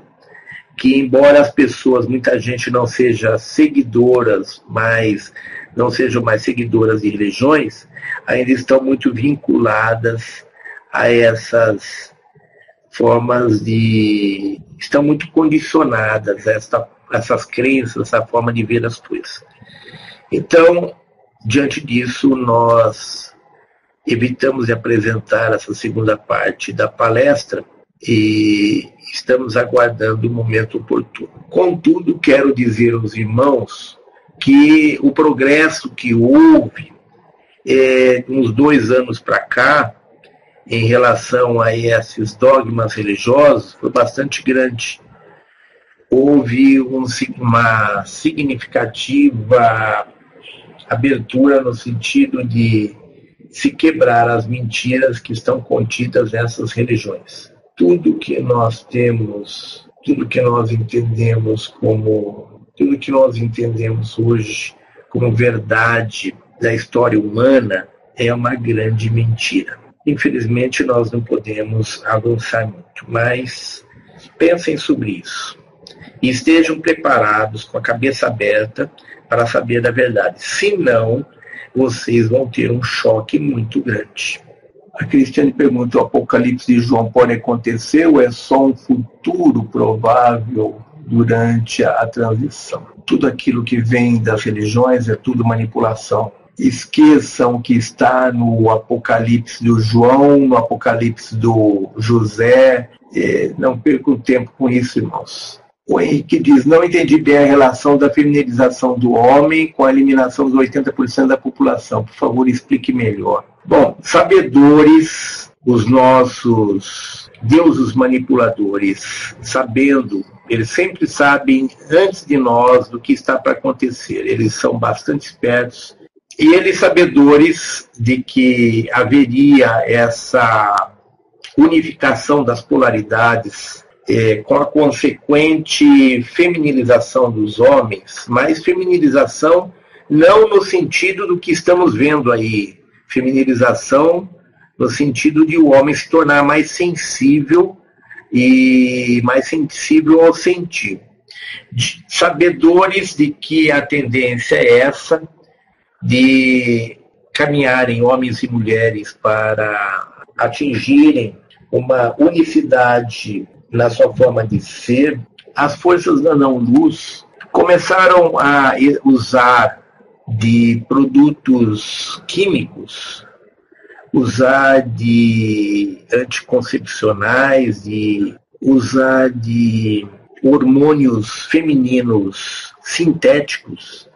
que, embora as pessoas, muita gente não seja seguidoras, mas não sejam mais seguidoras de religiões, ainda estão muito vinculadas a essas formas de. estão muito condicionadas essa, essas crenças, essa forma de ver as coisas. Então, diante disso, nós evitamos de apresentar essa segunda parte da palestra e estamos aguardando o momento oportuno. Contudo, quero dizer aos irmãos que o progresso que houve é, uns dois anos para cá, em relação a esses dogmas religiosos, foi bastante grande. Houve um, uma significativa abertura no sentido de se quebrar as mentiras que estão contidas nessas religiões. Tudo que nós temos, tudo que nós entendemos como, tudo que nós entendemos hoje como verdade da história humana é uma grande mentira. Infelizmente, nós não podemos avançar muito, mas pensem sobre isso. E estejam preparados, com a cabeça aberta, para saber da verdade. Senão, vocês vão ter um choque muito grande. A Cristiane pergunta: o Apocalipse de João pode acontecer ou é só um futuro provável durante a transição? Tudo aquilo que vem das religiões é tudo manipulação esqueçam que está no Apocalipse do João, no Apocalipse do José. É, não percam tempo com isso, irmãos. O Henrique diz: Não entendi bem a relação da feminilização do homem com a eliminação dos 80% da população. Por favor, explique melhor. Bom, sabedores, os nossos deuses manipuladores, sabendo, eles sempre sabem antes de nós do que está para acontecer. Eles são bastante espertos e eles sabedores de que haveria essa unificação das polaridades é, com a consequente feminilização dos homens, mas feminilização não no sentido do que estamos vendo aí, feminilização no sentido de o homem se tornar mais sensível e mais sensível ao sentir. Sabedores de que a tendência é essa, de caminharem homens e mulheres para atingirem uma unicidade na sua forma de ser, as forças da não-luz começaram a usar de produtos químicos, usar de anticoncepcionais, de usar de hormônios femininos sintéticos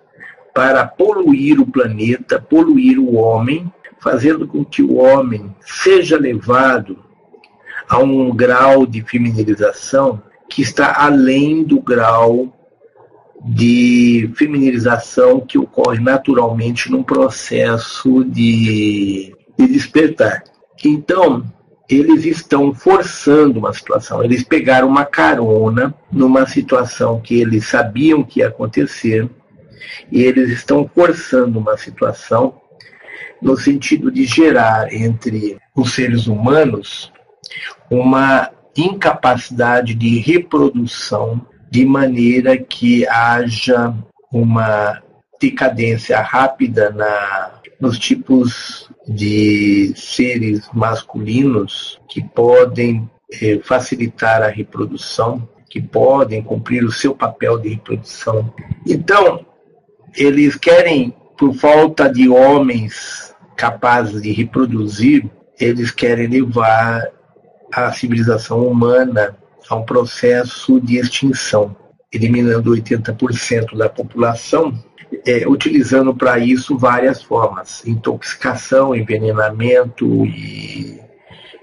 para poluir o planeta, poluir o homem, fazendo com que o homem seja levado a um grau de feminilização que está além do grau de feminilização que ocorre naturalmente num processo de, de despertar. Então, eles estão forçando uma situação, eles pegaram uma carona numa situação que eles sabiam que ia acontecer, e eles estão forçando uma situação no sentido de gerar entre os seres humanos uma incapacidade de reprodução de maneira que haja uma decadência rápida na, nos tipos de seres masculinos que podem eh, facilitar a reprodução, que podem cumprir o seu papel de reprodução. Então, eles querem, por falta de homens capazes de reproduzir, eles querem levar a civilização humana a um processo de extinção, eliminando 80% da população, é, utilizando para isso várias formas: intoxicação, envenenamento e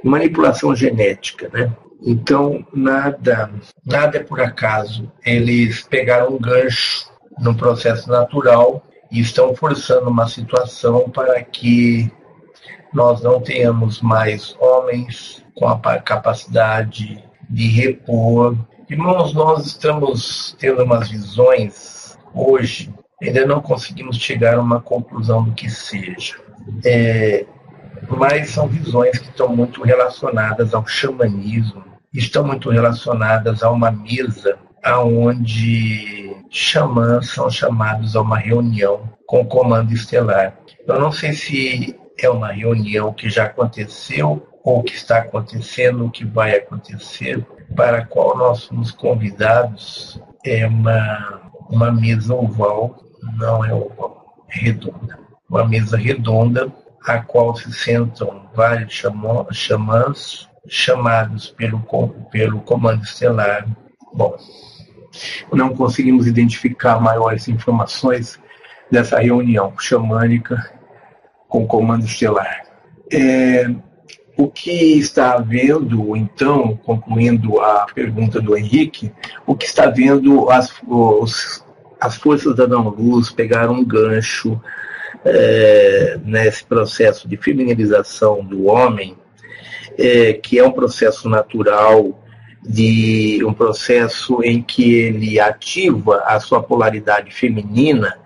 manipulação genética, né? Então, nada, nada é por acaso. Eles pegaram um gancho no processo natural e estão forçando uma situação para que nós não tenhamos mais homens com a capacidade de repor. Irmãos, nós estamos tendo umas visões hoje, ainda não conseguimos chegar a uma conclusão do que seja. É, mas são visões que estão muito relacionadas ao xamanismo, estão muito relacionadas a uma mesa aonde xamãs são chamados a uma reunião com o comando estelar. Eu não sei se é uma reunião que já aconteceu ou o que está acontecendo, o que vai acontecer, para a qual nós fomos convidados, é uma, uma mesa oval, não é oval, é redonda. Uma mesa redonda, a qual se sentam vários xamãs chamados pelo, pelo Comando Estelar. Bom, não conseguimos identificar maiores informações dessa reunião xamânica com o Comando Estelar. É, o que está havendo, então, concluindo a pergunta do Henrique, o que está havendo as, os, as forças da não-luz pegaram um gancho é, nesse processo de feminilização do homem, é, que é um processo natural, de um processo em que ele ativa a sua polaridade feminina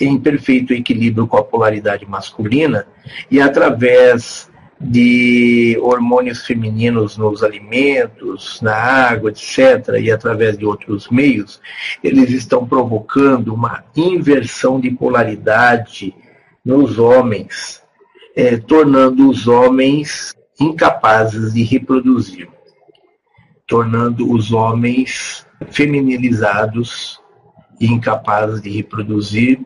em perfeito equilíbrio com a polaridade masculina e através de hormônios femininos nos alimentos, na água, etc., e através de outros meios, eles estão provocando uma inversão de polaridade nos homens, é, tornando os homens incapazes de reproduzir, tornando os homens feminilizados e incapazes de reproduzir,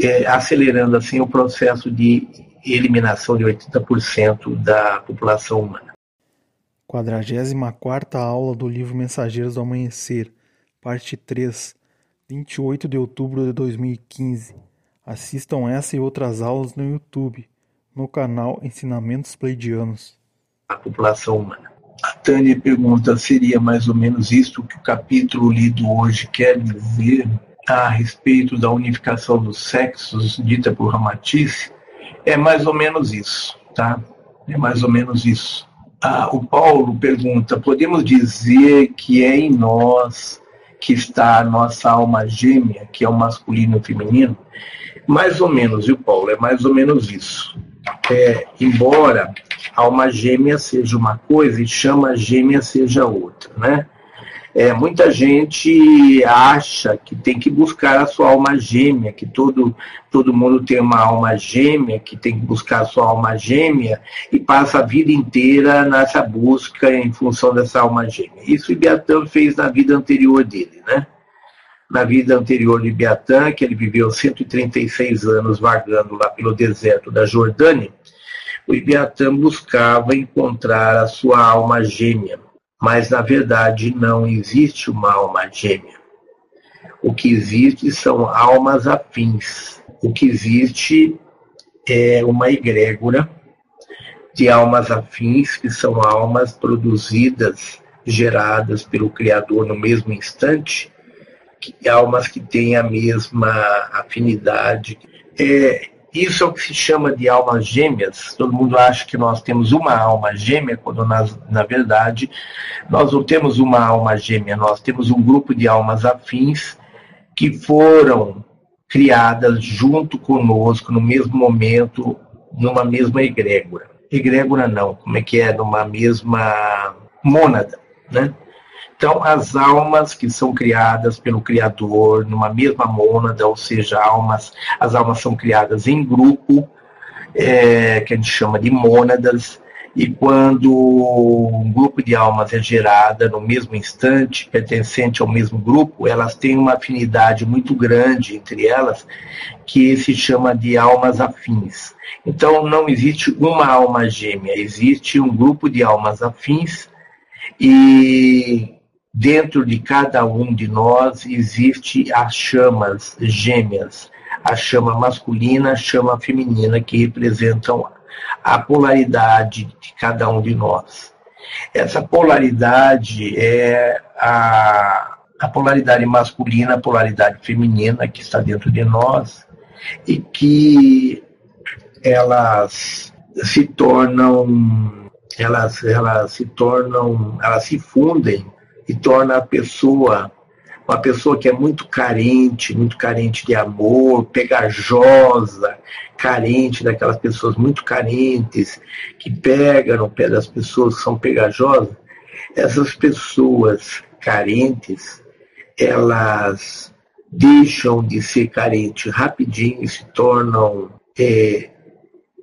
é, acelerando assim o processo de eliminação de 80% da população humana. 44 aula do livro Mensageiros do Amanhecer, parte 3, 28 de outubro de 2015. Assistam essa e outras aulas no YouTube, no canal Ensinamentos Pleidianos. A população humana. A Tânia pergunta: seria mais ou menos isto que o capítulo lido hoje quer dizer a respeito da unificação dos sexos, dita por Ramatice? É mais ou menos isso, tá? É mais ou menos isso. Ah, o Paulo pergunta: podemos dizer que é em nós que está a nossa alma gêmea, que é o masculino e o feminino? Mais ou menos, viu, Paulo? É mais ou menos isso. É, embora alma gêmea seja uma coisa e chama gêmea seja outra, né? É, muita gente acha que tem que buscar a sua alma gêmea, que todo, todo mundo tem uma alma gêmea, que tem que buscar a sua alma gêmea e passa a vida inteira nessa busca em função dessa alma gêmea. Isso o Ibiatã fez na vida anterior dele, né? Na vida anterior de Ibiatã, que ele viveu 136 anos vagando lá pelo deserto da Jordânia, o Ibiatã buscava encontrar a sua alma gêmea mas na verdade não existe uma alma gêmea. O que existe são almas afins. O que existe é uma egrégora de almas afins, que são almas produzidas, geradas pelo Criador no mesmo instante, que, almas que têm a mesma afinidade. É, isso é o que se chama de almas gêmeas. Todo mundo acha que nós temos uma alma gêmea, quando nós, na verdade nós não temos uma alma gêmea, nós temos um grupo de almas afins que foram criadas junto conosco no mesmo momento, numa mesma egrégora. Egrégora não, como é que é? Numa mesma mônada, né? Então, as almas que são criadas pelo Criador numa mesma mônada, ou seja, almas, as almas são criadas em grupo, é, que a gente chama de mônadas, e quando um grupo de almas é gerada no mesmo instante, pertencente ao mesmo grupo, elas têm uma afinidade muito grande entre elas, que se chama de almas afins. Então, não existe uma alma gêmea, existe um grupo de almas afins e Dentro de cada um de nós existe as chamas gêmeas, a chama masculina, a chama feminina, que representam a polaridade de cada um de nós. Essa polaridade é a, a polaridade masculina, a polaridade feminina que está dentro de nós e que elas se tornam elas, elas se tornam, elas se fundem e torna a pessoa uma pessoa que é muito carente, muito carente de amor, pegajosa, carente daquelas pessoas muito carentes, que pegam no pé das pessoas que são pegajosas, essas pessoas carentes, elas deixam de ser carentes rapidinho e se tornam é,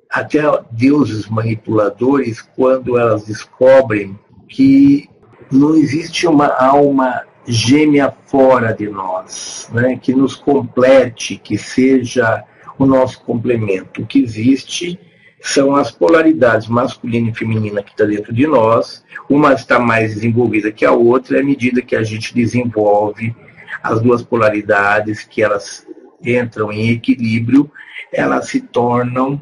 até deuses manipuladores, quando elas descobrem que não existe uma alma gêmea fora de nós, né, que nos complete, que seja o nosso complemento. O que existe são as polaridades masculina e feminina que está dentro de nós. Uma está mais desenvolvida que a outra, à medida que a gente desenvolve as duas polaridades, que elas entram em equilíbrio, elas se tornam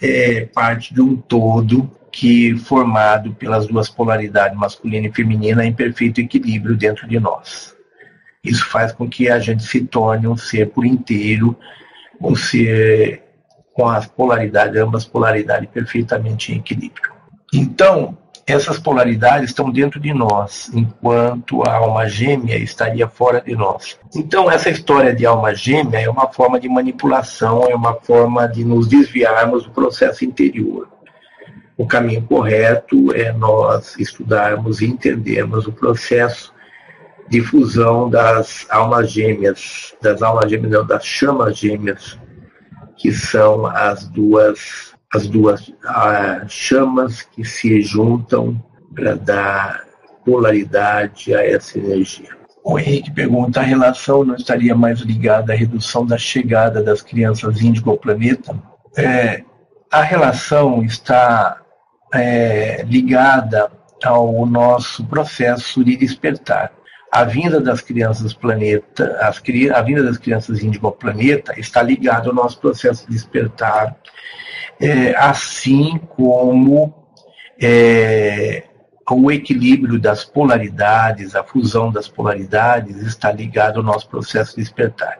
é, parte de um todo que formado pelas duas polaridades masculina e feminina em perfeito equilíbrio dentro de nós. Isso faz com que a gente se torne um ser por inteiro, um ser com as polaridades, ambas polaridades perfeitamente em equilíbrio. Então, essas polaridades estão dentro de nós, enquanto a alma gêmea estaria fora de nós. Então, essa história de alma gêmea é uma forma de manipulação, é uma forma de nos desviarmos do processo interior. O caminho correto é nós estudarmos e entendermos o processo de fusão das almas gêmeas, das almas gêmeas, não, das chamas gêmeas, que são as duas as duas chamas que se juntam para dar polaridade a essa energia. O Henrique pergunta: a relação não estaria mais ligada à redução da chegada das crianças índigo ao planeta? É, a relação está é, ligada ao nosso processo de despertar. A vinda das crianças planeta, as, a vinda das crianças índigo ao planeta está ligada ao nosso processo de despertar é, assim como é, o equilíbrio das polaridades, a fusão das polaridades está ligado ao nosso processo de despertar.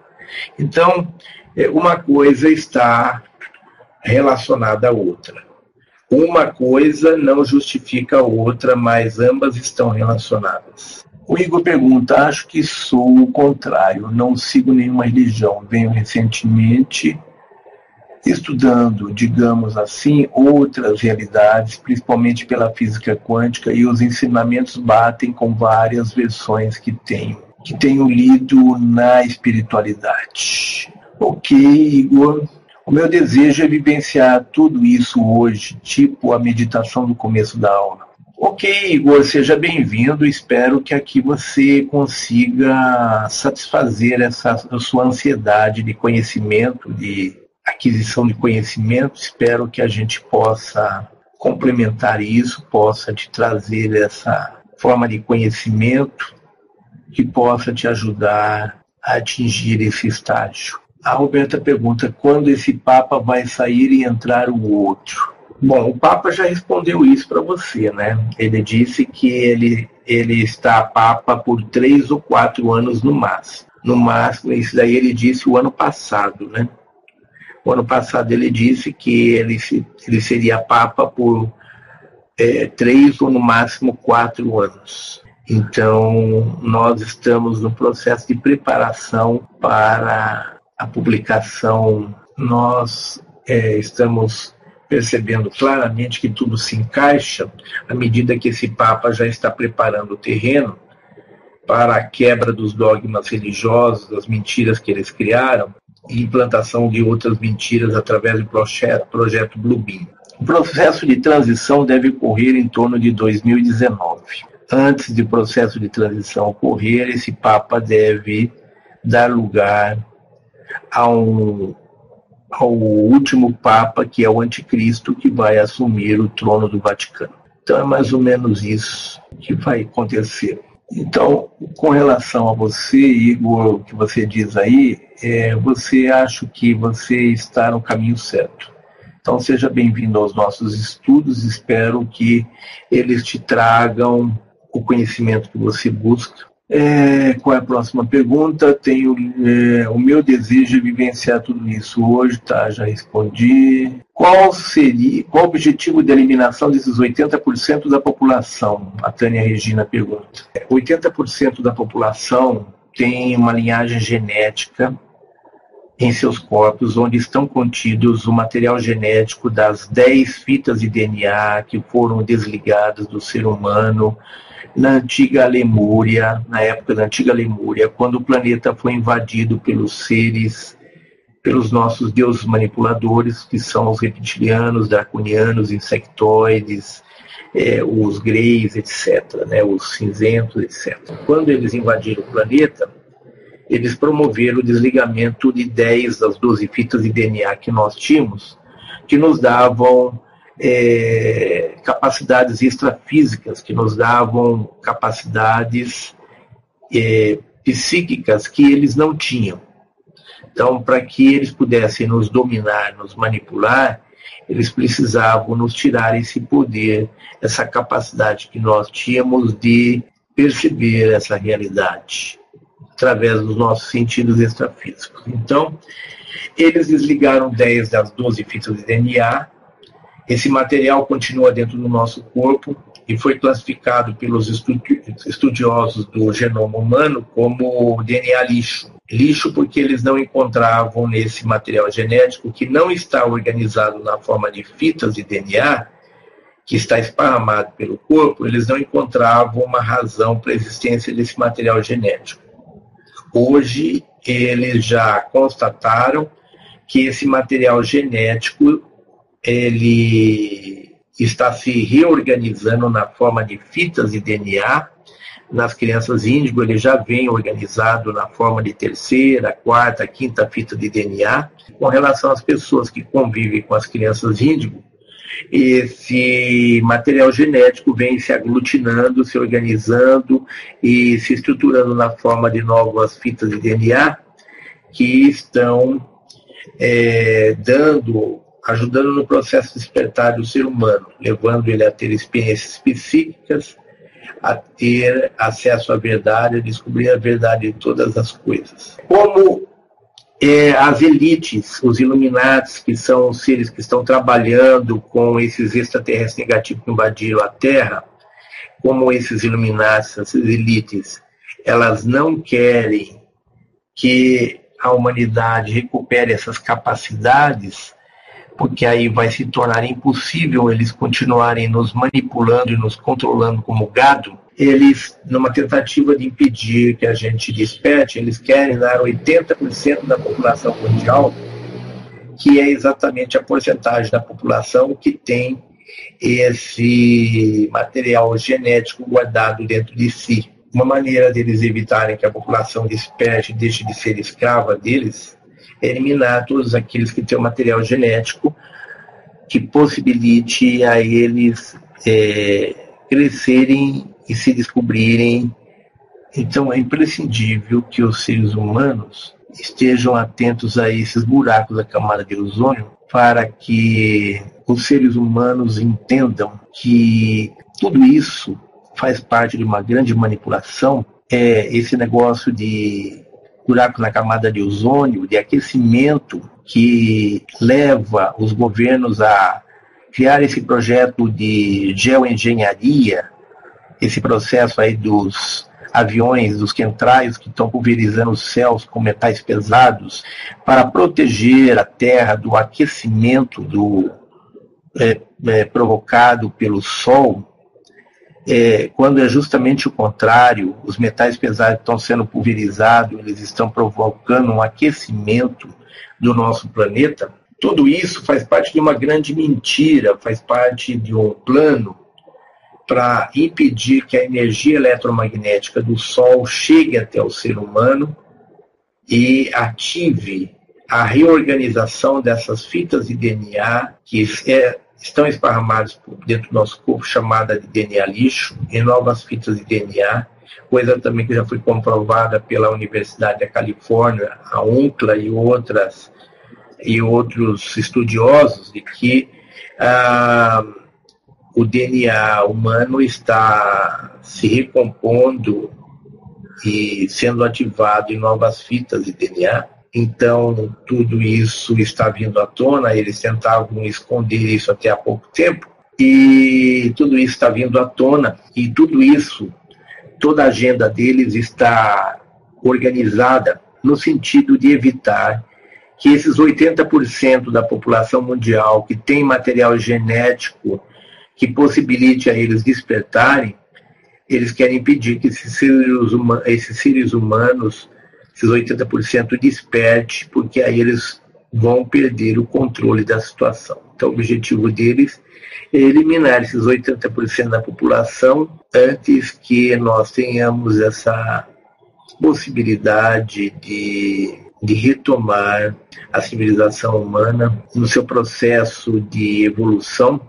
Então, é, uma coisa está relacionada à outra. Uma coisa não justifica a outra, mas ambas estão relacionadas. O Igor pergunta: acho que sou o contrário, não sigo nenhuma religião. Venho recentemente estudando, digamos assim, outras realidades, principalmente pela física quântica, e os ensinamentos batem com várias versões que tenho, que tenho lido na espiritualidade. Ok, Igor. O meu desejo é vivenciar tudo isso hoje, tipo a meditação do começo da aula. Ok, Igor, seja bem-vindo. Espero que aqui você consiga satisfazer essa sua ansiedade de conhecimento, de aquisição de conhecimento. Espero que a gente possa complementar isso, possa te trazer essa forma de conhecimento que possa te ajudar a atingir esse estágio. A Roberta pergunta quando esse Papa vai sair e entrar o outro. Bom, o Papa já respondeu isso para você, né? Ele disse que ele, ele está Papa por três ou quatro anos no máximo. No máximo, isso daí ele disse o ano passado, né? O ano passado ele disse que ele, ele seria Papa por é, três ou no máximo quatro anos. Então, nós estamos no processo de preparação para a publicação. Nós é, estamos percebendo claramente que tudo se encaixa à medida que esse Papa já está preparando o terreno para a quebra dos dogmas religiosos, das mentiras que eles criaram, e implantação de outras mentiras através do projeto, projeto Bluebeam. O processo de transição deve ocorrer em torno de 2019. Antes do processo de transição ocorrer, esse Papa deve dar lugar a um, ao último Papa, que é o Anticristo, que vai assumir o trono do Vaticano. Então é mais ou menos isso que vai acontecer. Então, com relação a você, Igor, o que você diz aí, é, você acha que você está no caminho certo. Então, seja bem-vindo aos nossos estudos. Espero que eles te tragam o conhecimento que você busca. É, qual é a próxima pergunta? Tenho é, o meu desejo de vivenciar tudo isso hoje, tá? Já respondi. Qual seria, qual o objetivo de eliminação desses 80% da população? A Tânia Regina pergunta. 80% da população tem uma linhagem genética em seus corpos, onde estão contidos o material genético das 10 fitas de DNA que foram desligadas do ser humano na antiga Lemúria, na época da antiga Lemúria, quando o planeta foi invadido pelos seres pelos nossos deuses manipuladores, que são os reptilianos, draconianos, insectoides, é, os greys, etc., né, os cinzentos, etc. Quando eles invadiram o planeta, eles promoveram o desligamento de 10 das 12 fitas de DNA que nós tínhamos, que nos davam é, capacidades extrafísicas, que nos davam capacidades é, psíquicas que eles não tinham. Então, para que eles pudessem nos dominar, nos manipular, eles precisavam nos tirar esse poder, essa capacidade que nós tínhamos de perceber essa realidade através dos nossos sentidos extrafísicos. Então, eles desligaram 10 das 12 fitas de DNA. Esse material continua dentro do nosso corpo e foi classificado pelos estudiosos do genoma humano como DNA lixo. Lixo porque eles não encontravam nesse material genético que não está organizado na forma de fitas de DNA, que está esparramado pelo corpo, eles não encontravam uma razão para a existência desse material genético. Hoje, eles já constataram que esse material genético ele está se reorganizando na forma de fitas de DNA. Nas crianças índigo, ele já vem organizado na forma de terceira, quarta, quinta fita de DNA. Com relação às pessoas que convivem com as crianças índigo, esse material genético vem se aglutinando, se organizando e se estruturando na forma de novas fitas de DNA que estão é, dando ajudando no processo de despertar do ser humano, levando ele a ter experiências psíquicas, a ter acesso à verdade, a descobrir a verdade de todas as coisas. Como é, as elites, os iluminados, que são os seres que estão trabalhando com esses extraterrestres negativos que invadiram a Terra, como esses iluminados, essas elites, elas não querem que a humanidade recupere essas capacidades, porque aí vai se tornar impossível eles continuarem nos manipulando e nos controlando como gado. Eles, numa tentativa de impedir que a gente desperte, eles querem dar 80% da população mundial, que é exatamente a porcentagem da população que tem esse material genético guardado dentro de si. Uma maneira deles evitarem que a população desperte e deixe de ser escrava deles eliminar todos aqueles que têm o material genético que possibilite a eles é, crescerem e se descobrirem. Então é imprescindível que os seres humanos estejam atentos a esses buracos da camada de ozônio para que os seres humanos entendam que tudo isso faz parte de uma grande manipulação. É esse negócio de buraco na camada de ozônio, de aquecimento, que leva os governos a criar esse projeto de geoengenharia, esse processo aí dos aviões, dos quentraios que estão pulverizando os céus com metais pesados, para proteger a Terra do aquecimento do, é, é, provocado pelo Sol, é, quando é justamente o contrário, os metais pesados estão sendo pulverizados, eles estão provocando um aquecimento do nosso planeta. Tudo isso faz parte de uma grande mentira, faz parte de um plano para impedir que a energia eletromagnética do Sol chegue até o ser humano e ative a reorganização dessas fitas de DNA que é, estão esparramados dentro do nosso corpo, chamada de DNA lixo, em novas fitas de DNA, coisa também que já foi comprovada pela Universidade da Califórnia, a UNCLA e outras e outros estudiosos de que ah, o DNA humano está se recompondo e sendo ativado em novas fitas de DNA então, tudo isso está vindo à tona, eles tentavam esconder isso até há pouco tempo, e tudo isso está vindo à tona, e tudo isso, toda a agenda deles está organizada no sentido de evitar que esses 80% da população mundial que tem material genético que possibilite a eles despertarem, eles querem impedir que esses seres, humanos, esses seres humanos esses 80% desperte, porque aí eles vão perder o controle da situação. Então, o objetivo deles é eliminar esses 80% da população antes que nós tenhamos essa possibilidade de, de retomar a civilização humana no seu processo de evolução,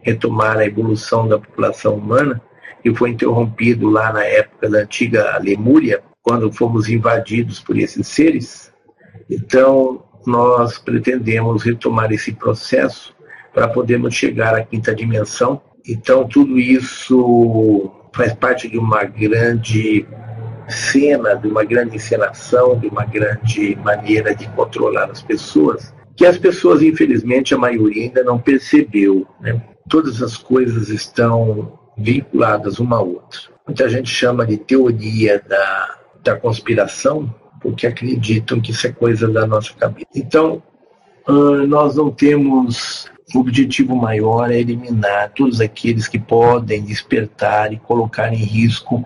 retomar a evolução da população humana, que foi interrompido lá na época da antiga Lemúria, quando fomos invadidos por esses seres. Então, nós pretendemos retomar esse processo para podermos chegar à quinta dimensão. Então, tudo isso faz parte de uma grande cena, de uma grande encenação, de uma grande maneira de controlar as pessoas, que as pessoas, infelizmente, a maioria ainda não percebeu. Né? Todas as coisas estão vinculadas uma à outra. Muita gente chama de teoria da, da conspiração, porque acreditam que isso é coisa da nossa cabeça. Então, nós não temos o objetivo maior é eliminar todos aqueles que podem despertar e colocar em risco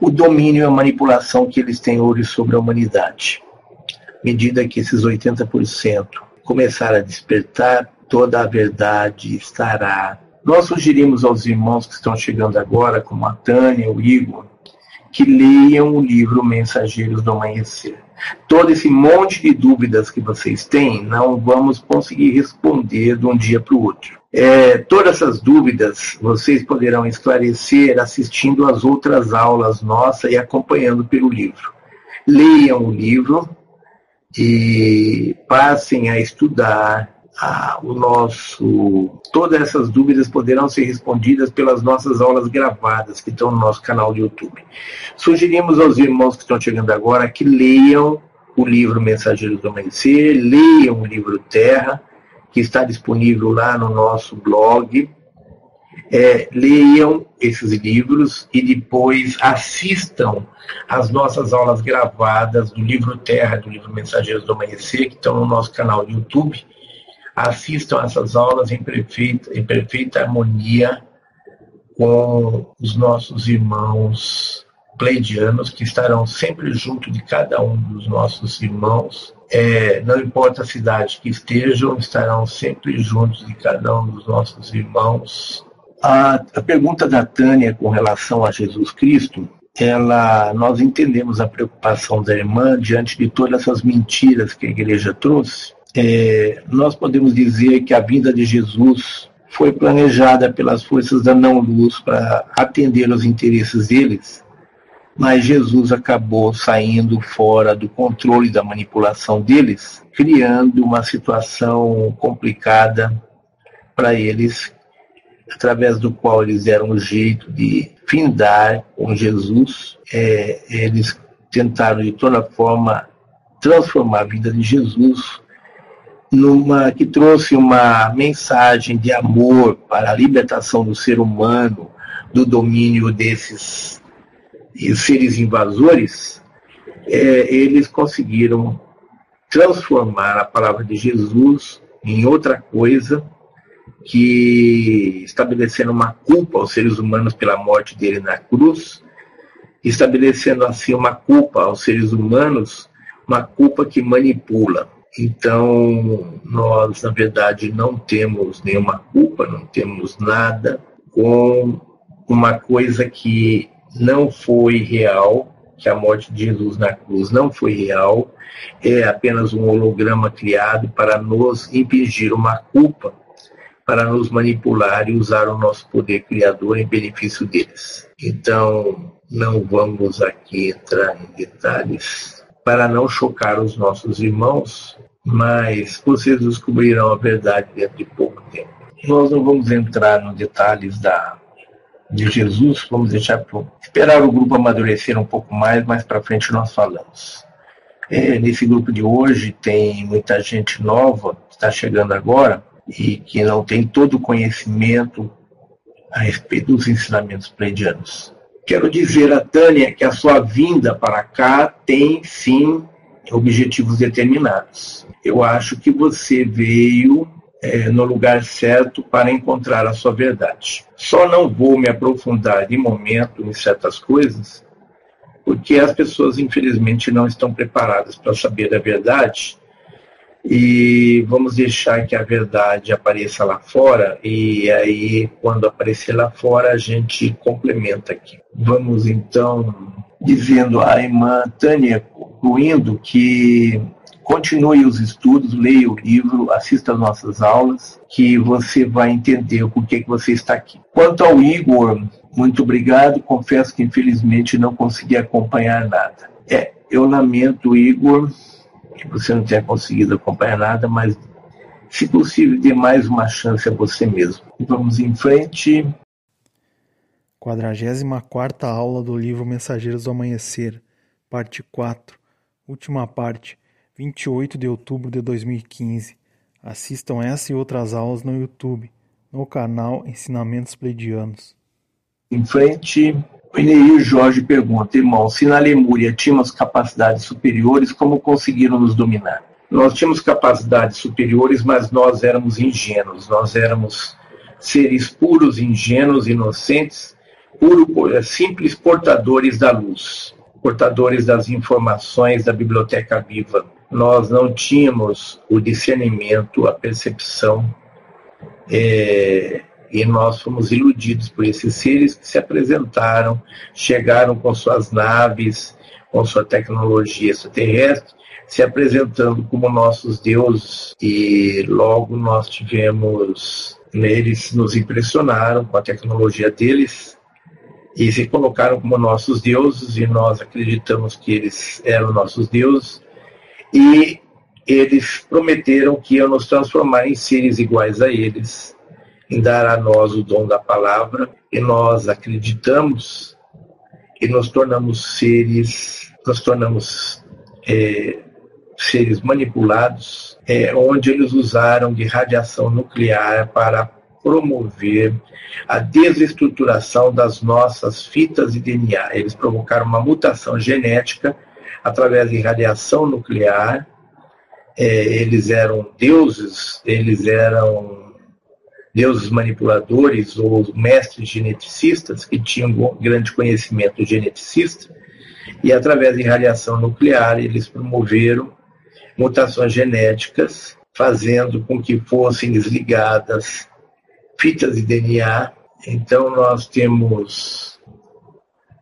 o domínio e a manipulação que eles têm hoje sobre a humanidade. À medida que esses 80% começarem a despertar, toda a verdade estará. Nós sugerimos aos irmãos que estão chegando agora, como a Tânia, o Igor, que leiam o livro Mensageiros do Amanhecer. Todo esse monte de dúvidas que vocês têm, não vamos conseguir responder de um dia para o outro. É, todas essas dúvidas vocês poderão esclarecer assistindo às outras aulas nossas e acompanhando pelo livro. Leiam o livro e passem a estudar ah, o nosso. Todas essas dúvidas poderão ser respondidas pelas nossas aulas gravadas que estão no nosso canal do YouTube. Sugerimos aos irmãos que estão chegando agora que leiam o livro Mensageiros do Amanhecer, leiam o livro Terra, que está disponível lá no nosso blog. É, leiam esses livros e depois assistam às nossas aulas gravadas do livro Terra, do livro Mensageiros do Amanhecer, que estão no nosso canal do YouTube assistam essas aulas em perfeita, em perfeita harmonia com os nossos irmãos pleidianos, que estarão sempre junto de cada um dos nossos irmãos. É, não importa a cidade que estejam, estarão sempre juntos de cada um dos nossos irmãos. A, a pergunta da Tânia com relação a Jesus Cristo, ela, nós entendemos a preocupação da irmã diante de todas essas mentiras que a igreja trouxe é, nós podemos dizer que a vinda de Jesus foi planejada pelas forças da não-luz para atender aos interesses deles, mas Jesus acabou saindo fora do controle da manipulação deles, criando uma situação complicada para eles, através do qual eles deram um jeito de findar com Jesus. É, eles tentaram de toda forma transformar a vida de Jesus numa que trouxe uma mensagem de amor para a libertação do ser humano do domínio desses seres invasores, é, eles conseguiram transformar a palavra de Jesus em outra coisa que estabelecendo uma culpa aos seres humanos pela morte dele na cruz, estabelecendo assim uma culpa aos seres humanos, uma culpa que manipula. Então, nós, na verdade, não temos nenhuma culpa, não temos nada com uma coisa que não foi real, que a morte de Jesus na cruz não foi real, é apenas um holograma criado para nos impingir uma culpa, para nos manipular e usar o nosso poder criador em benefício deles. Então, não vamos aqui entrar em detalhes para não chocar os nossos irmãos, mas vocês descobrirão a verdade dentro de pouco tempo. Nós não vamos entrar nos detalhes da, de Jesus, vamos deixar para esperar o grupo amadurecer um pouco mais, mais para frente nós falamos. É, nesse grupo de hoje tem muita gente nova que está chegando agora e que não tem todo o conhecimento a respeito dos ensinamentos pleidianos. Quero dizer a Tânia que a sua vinda para cá tem sim objetivos determinados. Eu acho que você veio é, no lugar certo para encontrar a sua verdade. Só não vou me aprofundar de momento em certas coisas, porque as pessoas infelizmente não estão preparadas para saber a verdade e vamos deixar que a verdade apareça lá fora e aí quando aparecer lá fora a gente complementa aqui. Vamos então dizendo à irmã Tânia, concluindo que continue os estudos, leia o livro, assista às nossas aulas, que você vai entender porquê que você está aqui. Quanto ao Igor, muito obrigado. Confesso que infelizmente não consegui acompanhar nada. É, eu lamento, Igor, que você não tenha conseguido acompanhar nada, mas se possível, dê mais uma chance a você mesmo. Vamos em frente. 44 aula do livro Mensageiros do Amanhecer, parte 4, última parte, 28 de outubro de 2015. Assistam essa e outras aulas no YouTube, no canal Ensinamentos Pleidianos. Em frente, o Ineir Jorge pergunta, irmão, se na Lemúria tínhamos capacidades superiores, como conseguiram nos dominar? Nós tínhamos capacidades superiores, mas nós éramos ingênuos, nós éramos seres puros, ingênuos, inocentes, puro, é, simples portadores da luz, portadores das informações da biblioteca viva. Nós não tínhamos o discernimento, a percepção é, e nós fomos iludidos por esses seres que se apresentaram, chegaram com suas naves, com sua tecnologia extraterrestre, se apresentando como nossos deuses, e logo nós tivemos. Eles nos impressionaram com a tecnologia deles e se colocaram como nossos deuses, e nós acreditamos que eles eram nossos deuses, e eles prometeram que iam nos transformar em seres iguais a eles em dar a nós o dom da palavra e nós acreditamos e nos tornamos seres, nos tornamos é, seres manipulados, é, onde eles usaram de radiação nuclear para promover a desestruturação das nossas fitas de DNA. Eles provocaram uma mutação genética através de radiação nuclear. É, eles eram deuses, eles eram deuses manipuladores ou mestres geneticistas que tinham grande conhecimento geneticista e através de radiação nuclear eles promoveram mutações genéticas fazendo com que fossem desligadas fitas de DNA. Então nós temos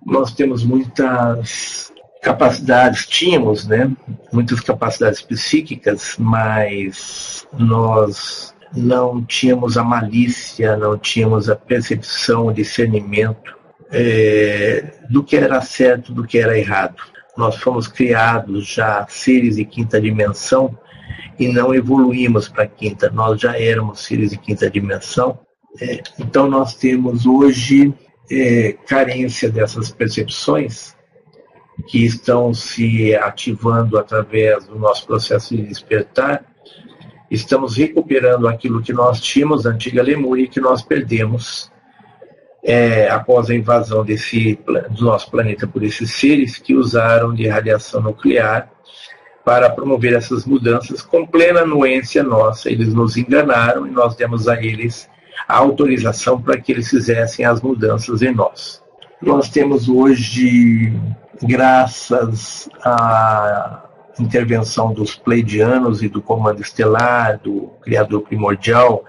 nós temos muitas capacidades, tínhamos, né, muitas capacidades psíquicas, mas nós não tínhamos a malícia, não tínhamos a percepção, o discernimento é, do que era certo, do que era errado. Nós fomos criados já seres de quinta dimensão e não evoluímos para quinta, nós já éramos seres de quinta dimensão. É, então nós temos hoje é, carência dessas percepções que estão se ativando através do nosso processo de despertar estamos recuperando aquilo que nós tínhamos da antiga Lemúria que nós perdemos é, após a invasão desse, do nosso planeta por esses seres que usaram de radiação nuclear para promover essas mudanças com plena anuência nossa. Eles nos enganaram e nós demos a eles a autorização para que eles fizessem as mudanças em nós. Nós temos hoje, graças a intervenção dos pleidianos e do comando estelar, do criador primordial,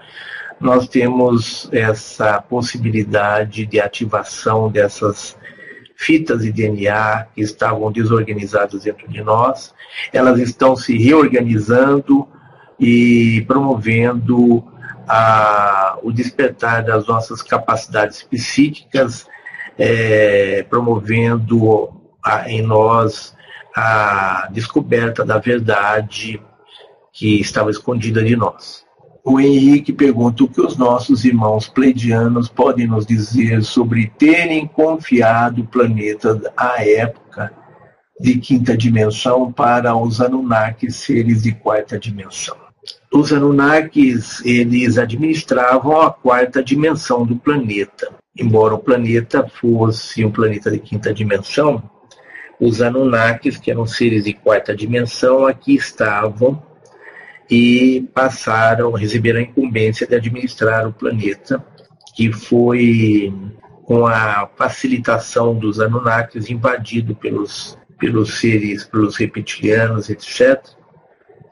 nós temos essa possibilidade de ativação dessas fitas de DNA que estavam desorganizadas dentro de nós, elas estão se reorganizando e promovendo a, o despertar das nossas capacidades psíquicas, é, promovendo a, em nós a descoberta da verdade que estava escondida de nós. O Henrique pergunta o que os nossos irmãos pleidianos podem nos dizer sobre terem confiado o planeta à época de quinta dimensão para os Anunnakis, seres de quarta dimensão. Os Anunnakis, eles administravam a quarta dimensão do planeta. Embora o planeta fosse um planeta de quinta dimensão, os Anunnakis, que eram seres de quarta dimensão, aqui estavam e passaram, receberam a incumbência de administrar o planeta, que foi com a facilitação dos Anunnakis invadido pelos, pelos seres, pelos reptilianos, etc.,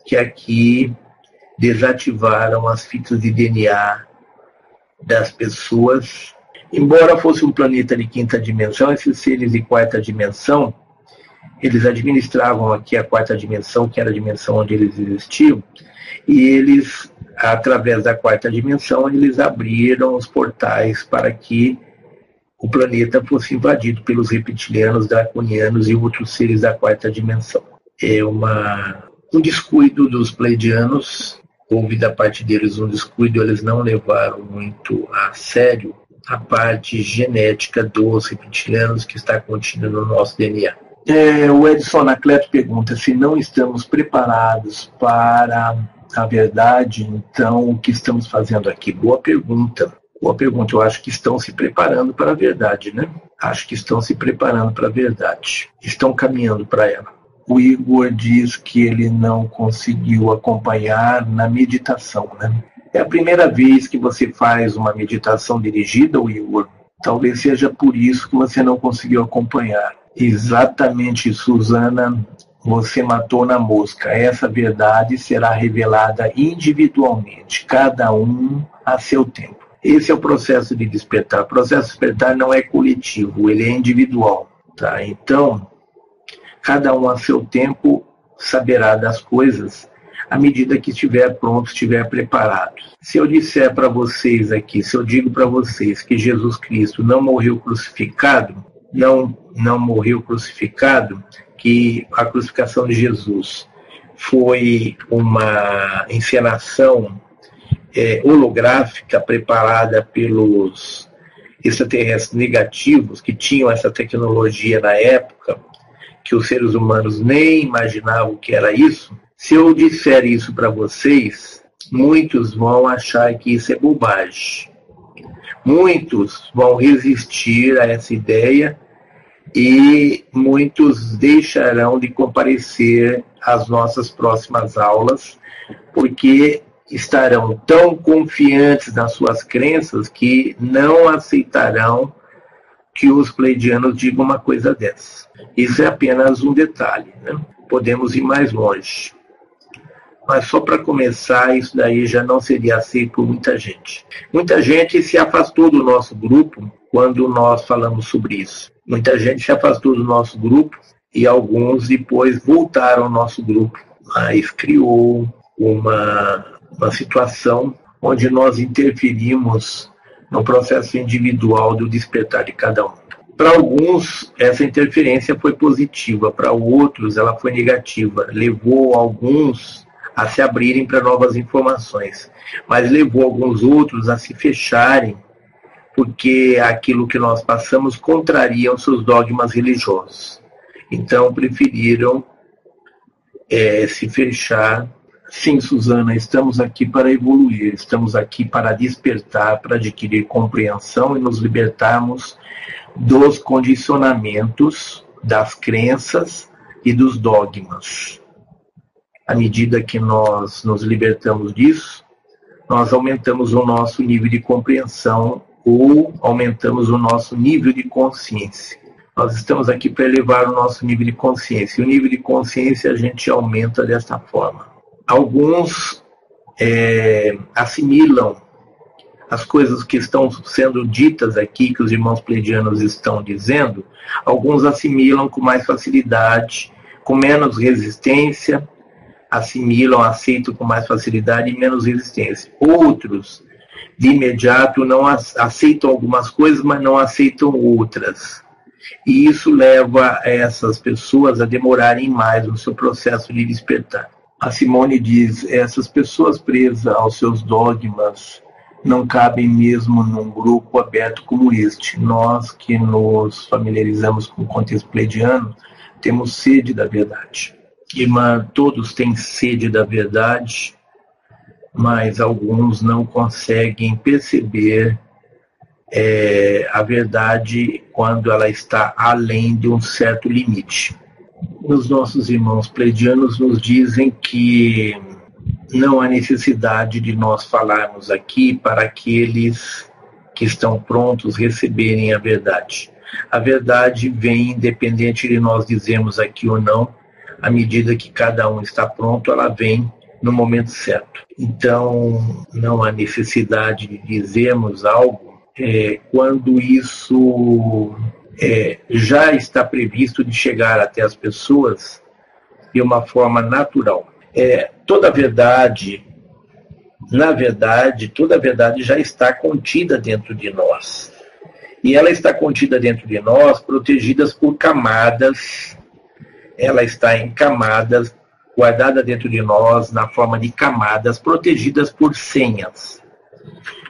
que aqui desativaram as fitas de DNA das pessoas. Embora fosse um planeta de quinta dimensão, esses seres de quarta dimensão, eles administravam aqui a quarta dimensão, que era a dimensão onde eles existiam, e eles, através da quarta dimensão, eles abriram os portais para que o planeta fosse invadido pelos reptilianos, draconianos e outros seres da quarta dimensão. É uma, um descuido dos pleidianos, houve da parte deles um descuido, eles não levaram muito a sério a parte genética dos reptilianos que está contida no nosso DNA. É, o Edson Anacleto pergunta se não estamos preparados para a verdade, então o que estamos fazendo aqui? Boa pergunta. Boa pergunta. Eu acho que estão se preparando para a verdade, né? Acho que estão se preparando para a verdade. Estão caminhando para ela. O Igor diz que ele não conseguiu acompanhar na meditação, né? É a primeira vez que você faz uma meditação dirigida, Igor. Talvez seja por isso que você não conseguiu acompanhar. Exatamente, Suzana, você matou na mosca. Essa verdade será revelada individualmente, cada um a seu tempo. Esse é o processo de despertar. O processo de despertar não é coletivo, ele é individual. Tá? Então, cada um a seu tempo saberá das coisas à medida que estiver pronto, estiver preparado. Se eu disser para vocês aqui, se eu digo para vocês que Jesus Cristo não morreu crucificado, não, não morreu crucificado, que a crucificação de Jesus foi uma encenação é, holográfica preparada pelos extraterrestres negativos que tinham essa tecnologia na época, que os seres humanos nem imaginavam que era isso. Se eu disser isso para vocês, muitos vão achar que isso é bobagem. Muitos vão resistir a essa ideia e muitos deixarão de comparecer às nossas próximas aulas, porque estarão tão confiantes nas suas crenças que não aceitarão que os pleidianos digam uma coisa dessa. Isso é apenas um detalhe, né? podemos ir mais longe. Mas só para começar, isso daí já não seria aceito por muita gente. Muita gente se afastou do nosso grupo quando nós falamos sobre isso. Muita gente se afastou do nosso grupo e alguns depois voltaram ao nosso grupo, mas criou uma uma situação onde nós interferimos no processo individual do despertar de cada um. Para alguns, essa interferência foi positiva, para outros, ela foi negativa. Levou alguns a se abrirem para novas informações, mas levou alguns outros a se fecharem, porque aquilo que nós passamos contraria os seus dogmas religiosos. Então, preferiram é, se fechar Sim, Suzana, estamos aqui para evoluir, estamos aqui para despertar, para adquirir compreensão e nos libertarmos dos condicionamentos, das crenças e dos dogmas. À medida que nós nos libertamos disso, nós aumentamos o nosso nível de compreensão ou aumentamos o nosso nível de consciência. Nós estamos aqui para elevar o nosso nível de consciência. E o nível de consciência a gente aumenta desta forma alguns é, assimilam as coisas que estão sendo ditas aqui, que os irmãos pleidianos estão dizendo, alguns assimilam com mais facilidade, com menos resistência, assimilam, aceitam com mais facilidade e menos resistência. Outros, de imediato, não aceitam algumas coisas, mas não aceitam outras. E isso leva essas pessoas a demorarem mais no seu processo de despertar. A Simone diz: essas pessoas presas aos seus dogmas não cabem mesmo num grupo aberto como este. Nós que nos familiarizamos com o contexto pleidiano temos sede da verdade. Irmã, todos têm sede da verdade, mas alguns não conseguem perceber é, a verdade quando ela está além de um certo limite os nossos irmãos pleidianos nos dizem que não há necessidade de nós falarmos aqui para aqueles que estão prontos receberem a verdade. A verdade vem independente de nós dizermos aqui ou não, à medida que cada um está pronto, ela vem no momento certo. Então, não há necessidade de dizermos algo é, quando isso é, já está previsto de chegar até as pessoas de uma forma natural. É, toda a verdade, na verdade, toda a verdade já está contida dentro de nós. E ela está contida dentro de nós, protegidas por camadas, ela está em camadas, guardada dentro de nós na forma de camadas, protegidas por senhas.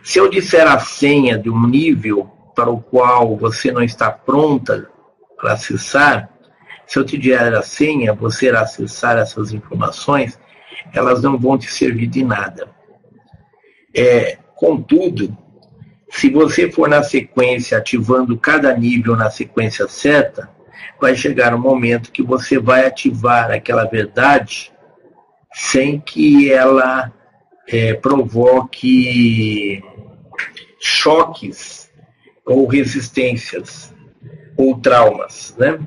Se eu disser a senha de um nível para o qual você não está pronta para acessar, se eu te der a senha, você acessar essas informações, elas não vão te servir de nada. É, contudo, se você for na sequência, ativando cada nível na sequência certa, vai chegar um momento que você vai ativar aquela verdade sem que ela é, provoque choques ou resistências ou traumas, né?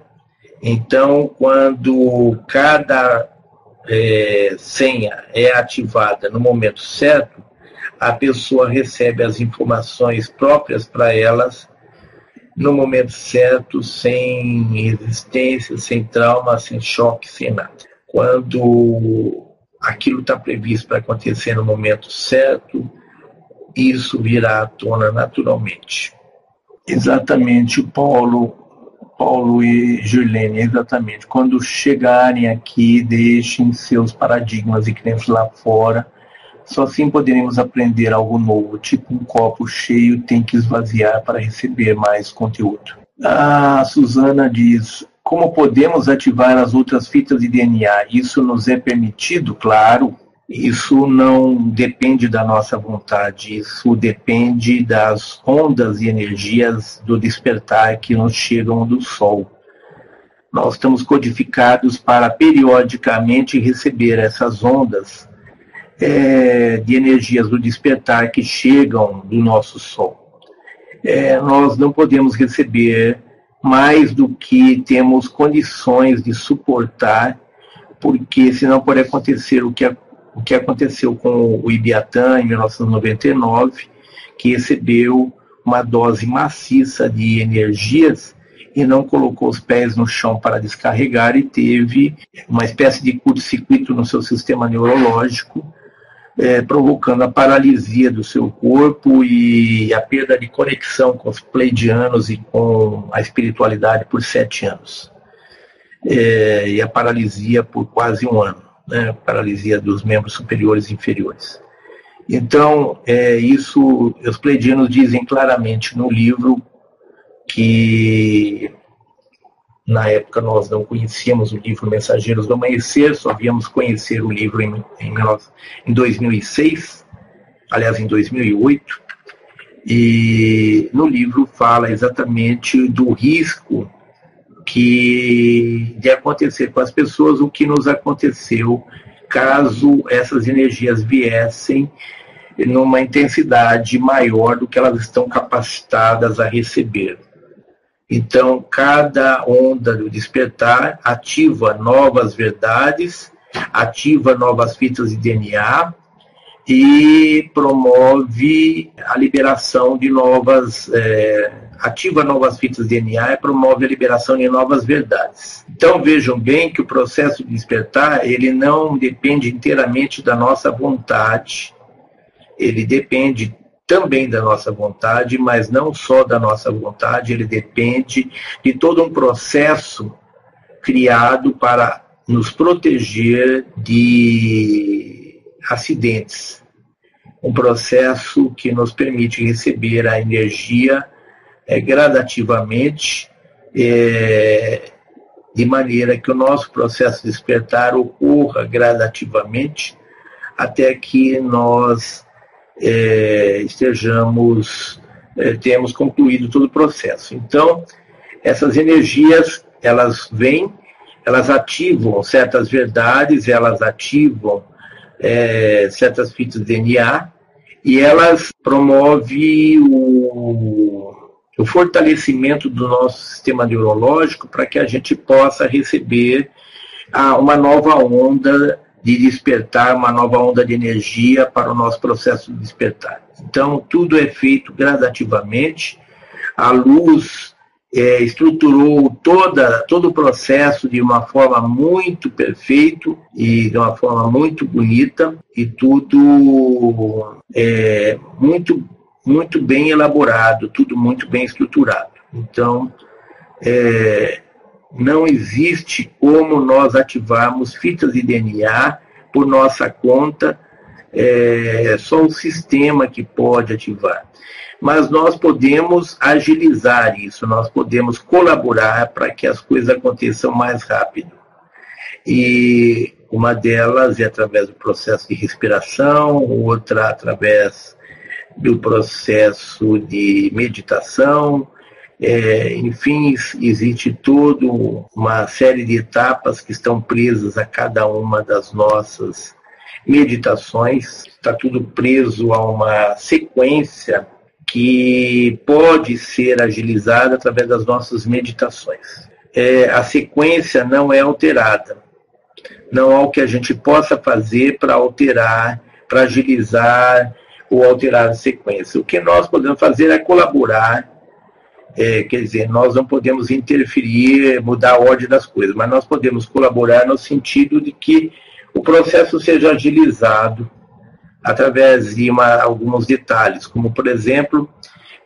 Então, quando cada é, senha é ativada no momento certo, a pessoa recebe as informações próprias para elas no momento certo, sem resistência, sem trauma, sem choque, sem nada. Quando aquilo está previsto para acontecer no momento certo, isso virá à tona naturalmente. Exatamente, Paulo, Paulo e Juliane, exatamente. Quando chegarem aqui, deixem seus paradigmas e crenças lá fora. Só assim poderemos aprender algo novo, tipo um copo cheio tem que esvaziar para receber mais conteúdo. A Suzana diz: como podemos ativar as outras fitas de DNA? Isso nos é permitido, claro, isso não depende da nossa vontade, isso depende das ondas e energias do despertar que nos chegam do Sol. Nós estamos codificados para periodicamente receber essas ondas é, de energias do despertar que chegam do nosso Sol. É, nós não podemos receber mais do que temos condições de suportar, porque senão pode acontecer o que o que aconteceu com o Ibiatã em 1999, que recebeu uma dose maciça de energias e não colocou os pés no chão para descarregar e teve uma espécie de curto-circuito no seu sistema neurológico, é, provocando a paralisia do seu corpo e a perda de conexão com os pleidianos e com a espiritualidade por sete anos. É, e a paralisia por quase um ano né, paralisia dos membros superiores e inferiores. Então, é, isso, os pleidianos dizem claramente no livro que na época nós não conhecíamos o livro Mensageiros do Amanhecer, só víamos conhecer o livro em, em, em 2006, aliás, em 2008, e no livro fala exatamente do risco que de acontecer com as pessoas o que nos aconteceu caso essas energias viessem numa intensidade maior do que elas estão capacitadas a receber. Então, cada onda do despertar ativa novas verdades, ativa novas fitas de DNA e promove a liberação de novas é, ativa novas fitas de DNA e promove a liberação de novas verdades. Então vejam bem que o processo de despertar, ele não depende inteiramente da nossa vontade, ele depende também da nossa vontade, mas não só da nossa vontade, ele depende de todo um processo criado para nos proteger de acidentes. Um processo que nos permite receber a energia é, gradativamente, é, de maneira que o nosso processo de despertar ocorra gradativamente até que nós é, estejamos, é, temos concluído todo o processo. Então, essas energias, elas vêm, elas ativam certas verdades, elas ativam é, certas fitas de DNA e elas promovem o o fortalecimento do nosso sistema neurológico para que a gente possa receber ah, uma nova onda de despertar uma nova onda de energia para o nosso processo de despertar. Então, tudo é feito gradativamente. A luz é, estruturou toda, todo o processo de uma forma muito perfeita e de uma forma muito bonita e tudo é, muito, muito bem elaborado, tudo muito bem estruturado. Então, é, não existe como nós ativarmos fitas de DNA por nossa conta, é só o sistema que pode ativar. Mas nós podemos agilizar isso, nós podemos colaborar para que as coisas aconteçam mais rápido. E uma delas é através do processo de respiração, outra através do processo de meditação, é, enfim, existe toda uma série de etapas que estão presas a cada uma das nossas meditações. Está tudo preso a uma sequência que pode ser agilizada através das nossas meditações. É, a sequência não é alterada. Não há o que a gente possa fazer para alterar, para agilizar ou alterar a sequência. O que nós podemos fazer é colaborar é, quer dizer, nós não podemos interferir, mudar a ordem das coisas, mas nós podemos colaborar no sentido de que o processo seja agilizado através de uma, alguns detalhes, como, por exemplo,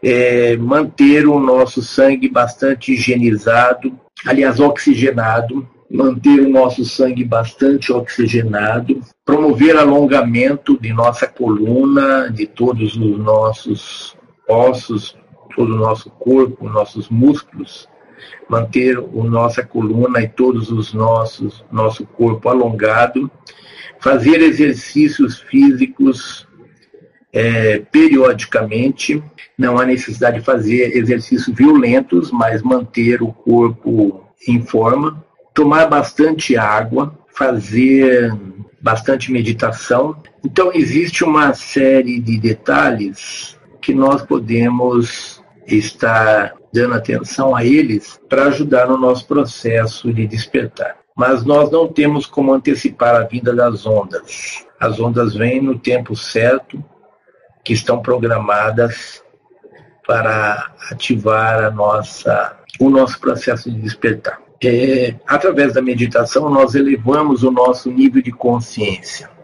é, manter o nosso sangue bastante higienizado, aliás, oxigenado, manter o nosso sangue bastante oxigenado, promover alongamento de nossa coluna, de todos os nossos ossos, todo o nosso corpo, nossos músculos, manter a nossa coluna e todos os nossos nosso corpo alongado, fazer exercícios físicos é, periodicamente. Não há necessidade de fazer exercícios violentos, mas manter o corpo em forma. Tomar bastante água, fazer bastante meditação. Então, existe uma série de detalhes que nós podemos estar dando atenção a eles para ajudar no nosso processo de despertar. Mas nós não temos como antecipar a vinda das ondas. As ondas vêm no tempo certo, que estão programadas para ativar a nossa, o nosso processo de despertar. É, através da meditação, nós elevamos o nosso nível de consciência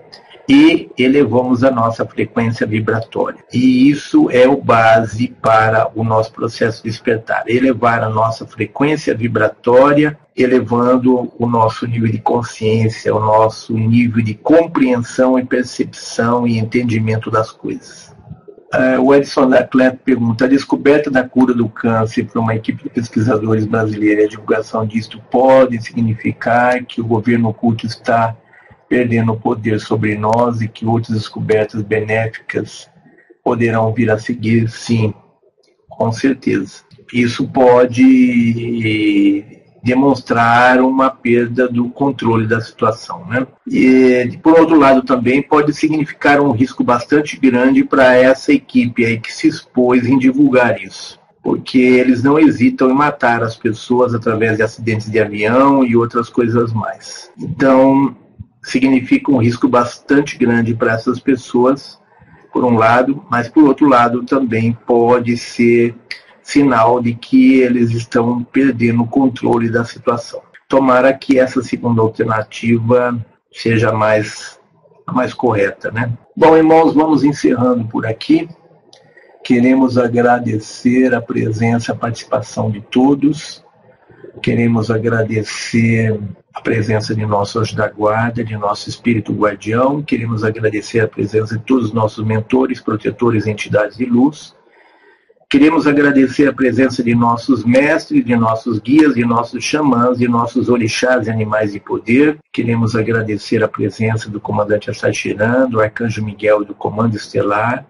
e elevamos a nossa frequência vibratória. E isso é o base para o nosso processo de despertar, elevar a nossa frequência vibratória, elevando o nosso nível de consciência, o nosso nível de compreensão e percepção e entendimento das coisas. Uh, o Edson Laclet pergunta: a descoberta da cura do câncer por uma equipe de pesquisadores brasileira e a divulgação disto pode significar que o governo oculto está perdendo poder sobre nós e que outras descobertas benéficas poderão vir a seguir, sim, com certeza. Isso pode demonstrar uma perda do controle da situação. Né? E, por outro lado, também pode significar um risco bastante grande para essa equipe aí que se expôs em divulgar isso, porque eles não hesitam em matar as pessoas através de acidentes de avião e outras coisas mais. Então, significa um risco bastante grande para essas pessoas, por um lado, mas por outro lado também pode ser sinal de que eles estão perdendo o controle da situação. Tomara que essa segunda alternativa seja mais a mais correta, né? Bom, irmãos, vamos encerrando por aqui. Queremos agradecer a presença, a participação de todos. Queremos agradecer a presença de nosso anjo da guarda, de nosso espírito guardião. Queremos agradecer a presença de todos os nossos mentores, protetores e entidades de luz. Queremos agradecer a presença de nossos mestres, de nossos guias, de nossos xamãs, de nossos orixás e animais de poder. Queremos agradecer a presença do comandante Assachiran, do arcanjo Miguel do Comando Estelar.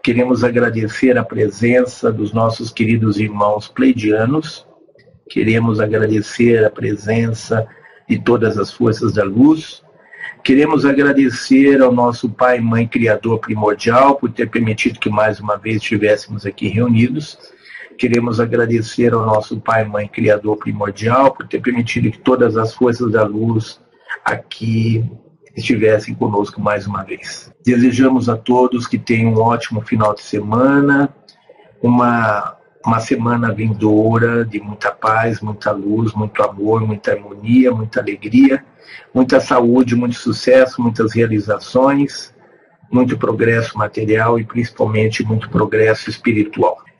Queremos agradecer a presença dos nossos queridos irmãos pleidianos, Queremos agradecer a presença de todas as forças da luz. Queremos agradecer ao nosso Pai Mãe Criador Primordial por ter permitido que mais uma vez estivéssemos aqui reunidos. Queremos agradecer ao nosso Pai Mãe Criador Primordial por ter permitido que todas as forças da luz aqui estivessem conosco mais uma vez. Desejamos a todos que tenham um ótimo final de semana, uma, uma semana vindoura de muita paz, muita luz, muito amor, muita harmonia, muita alegria, muita saúde, muito sucesso, muitas realizações, muito progresso material e principalmente muito progresso espiritual.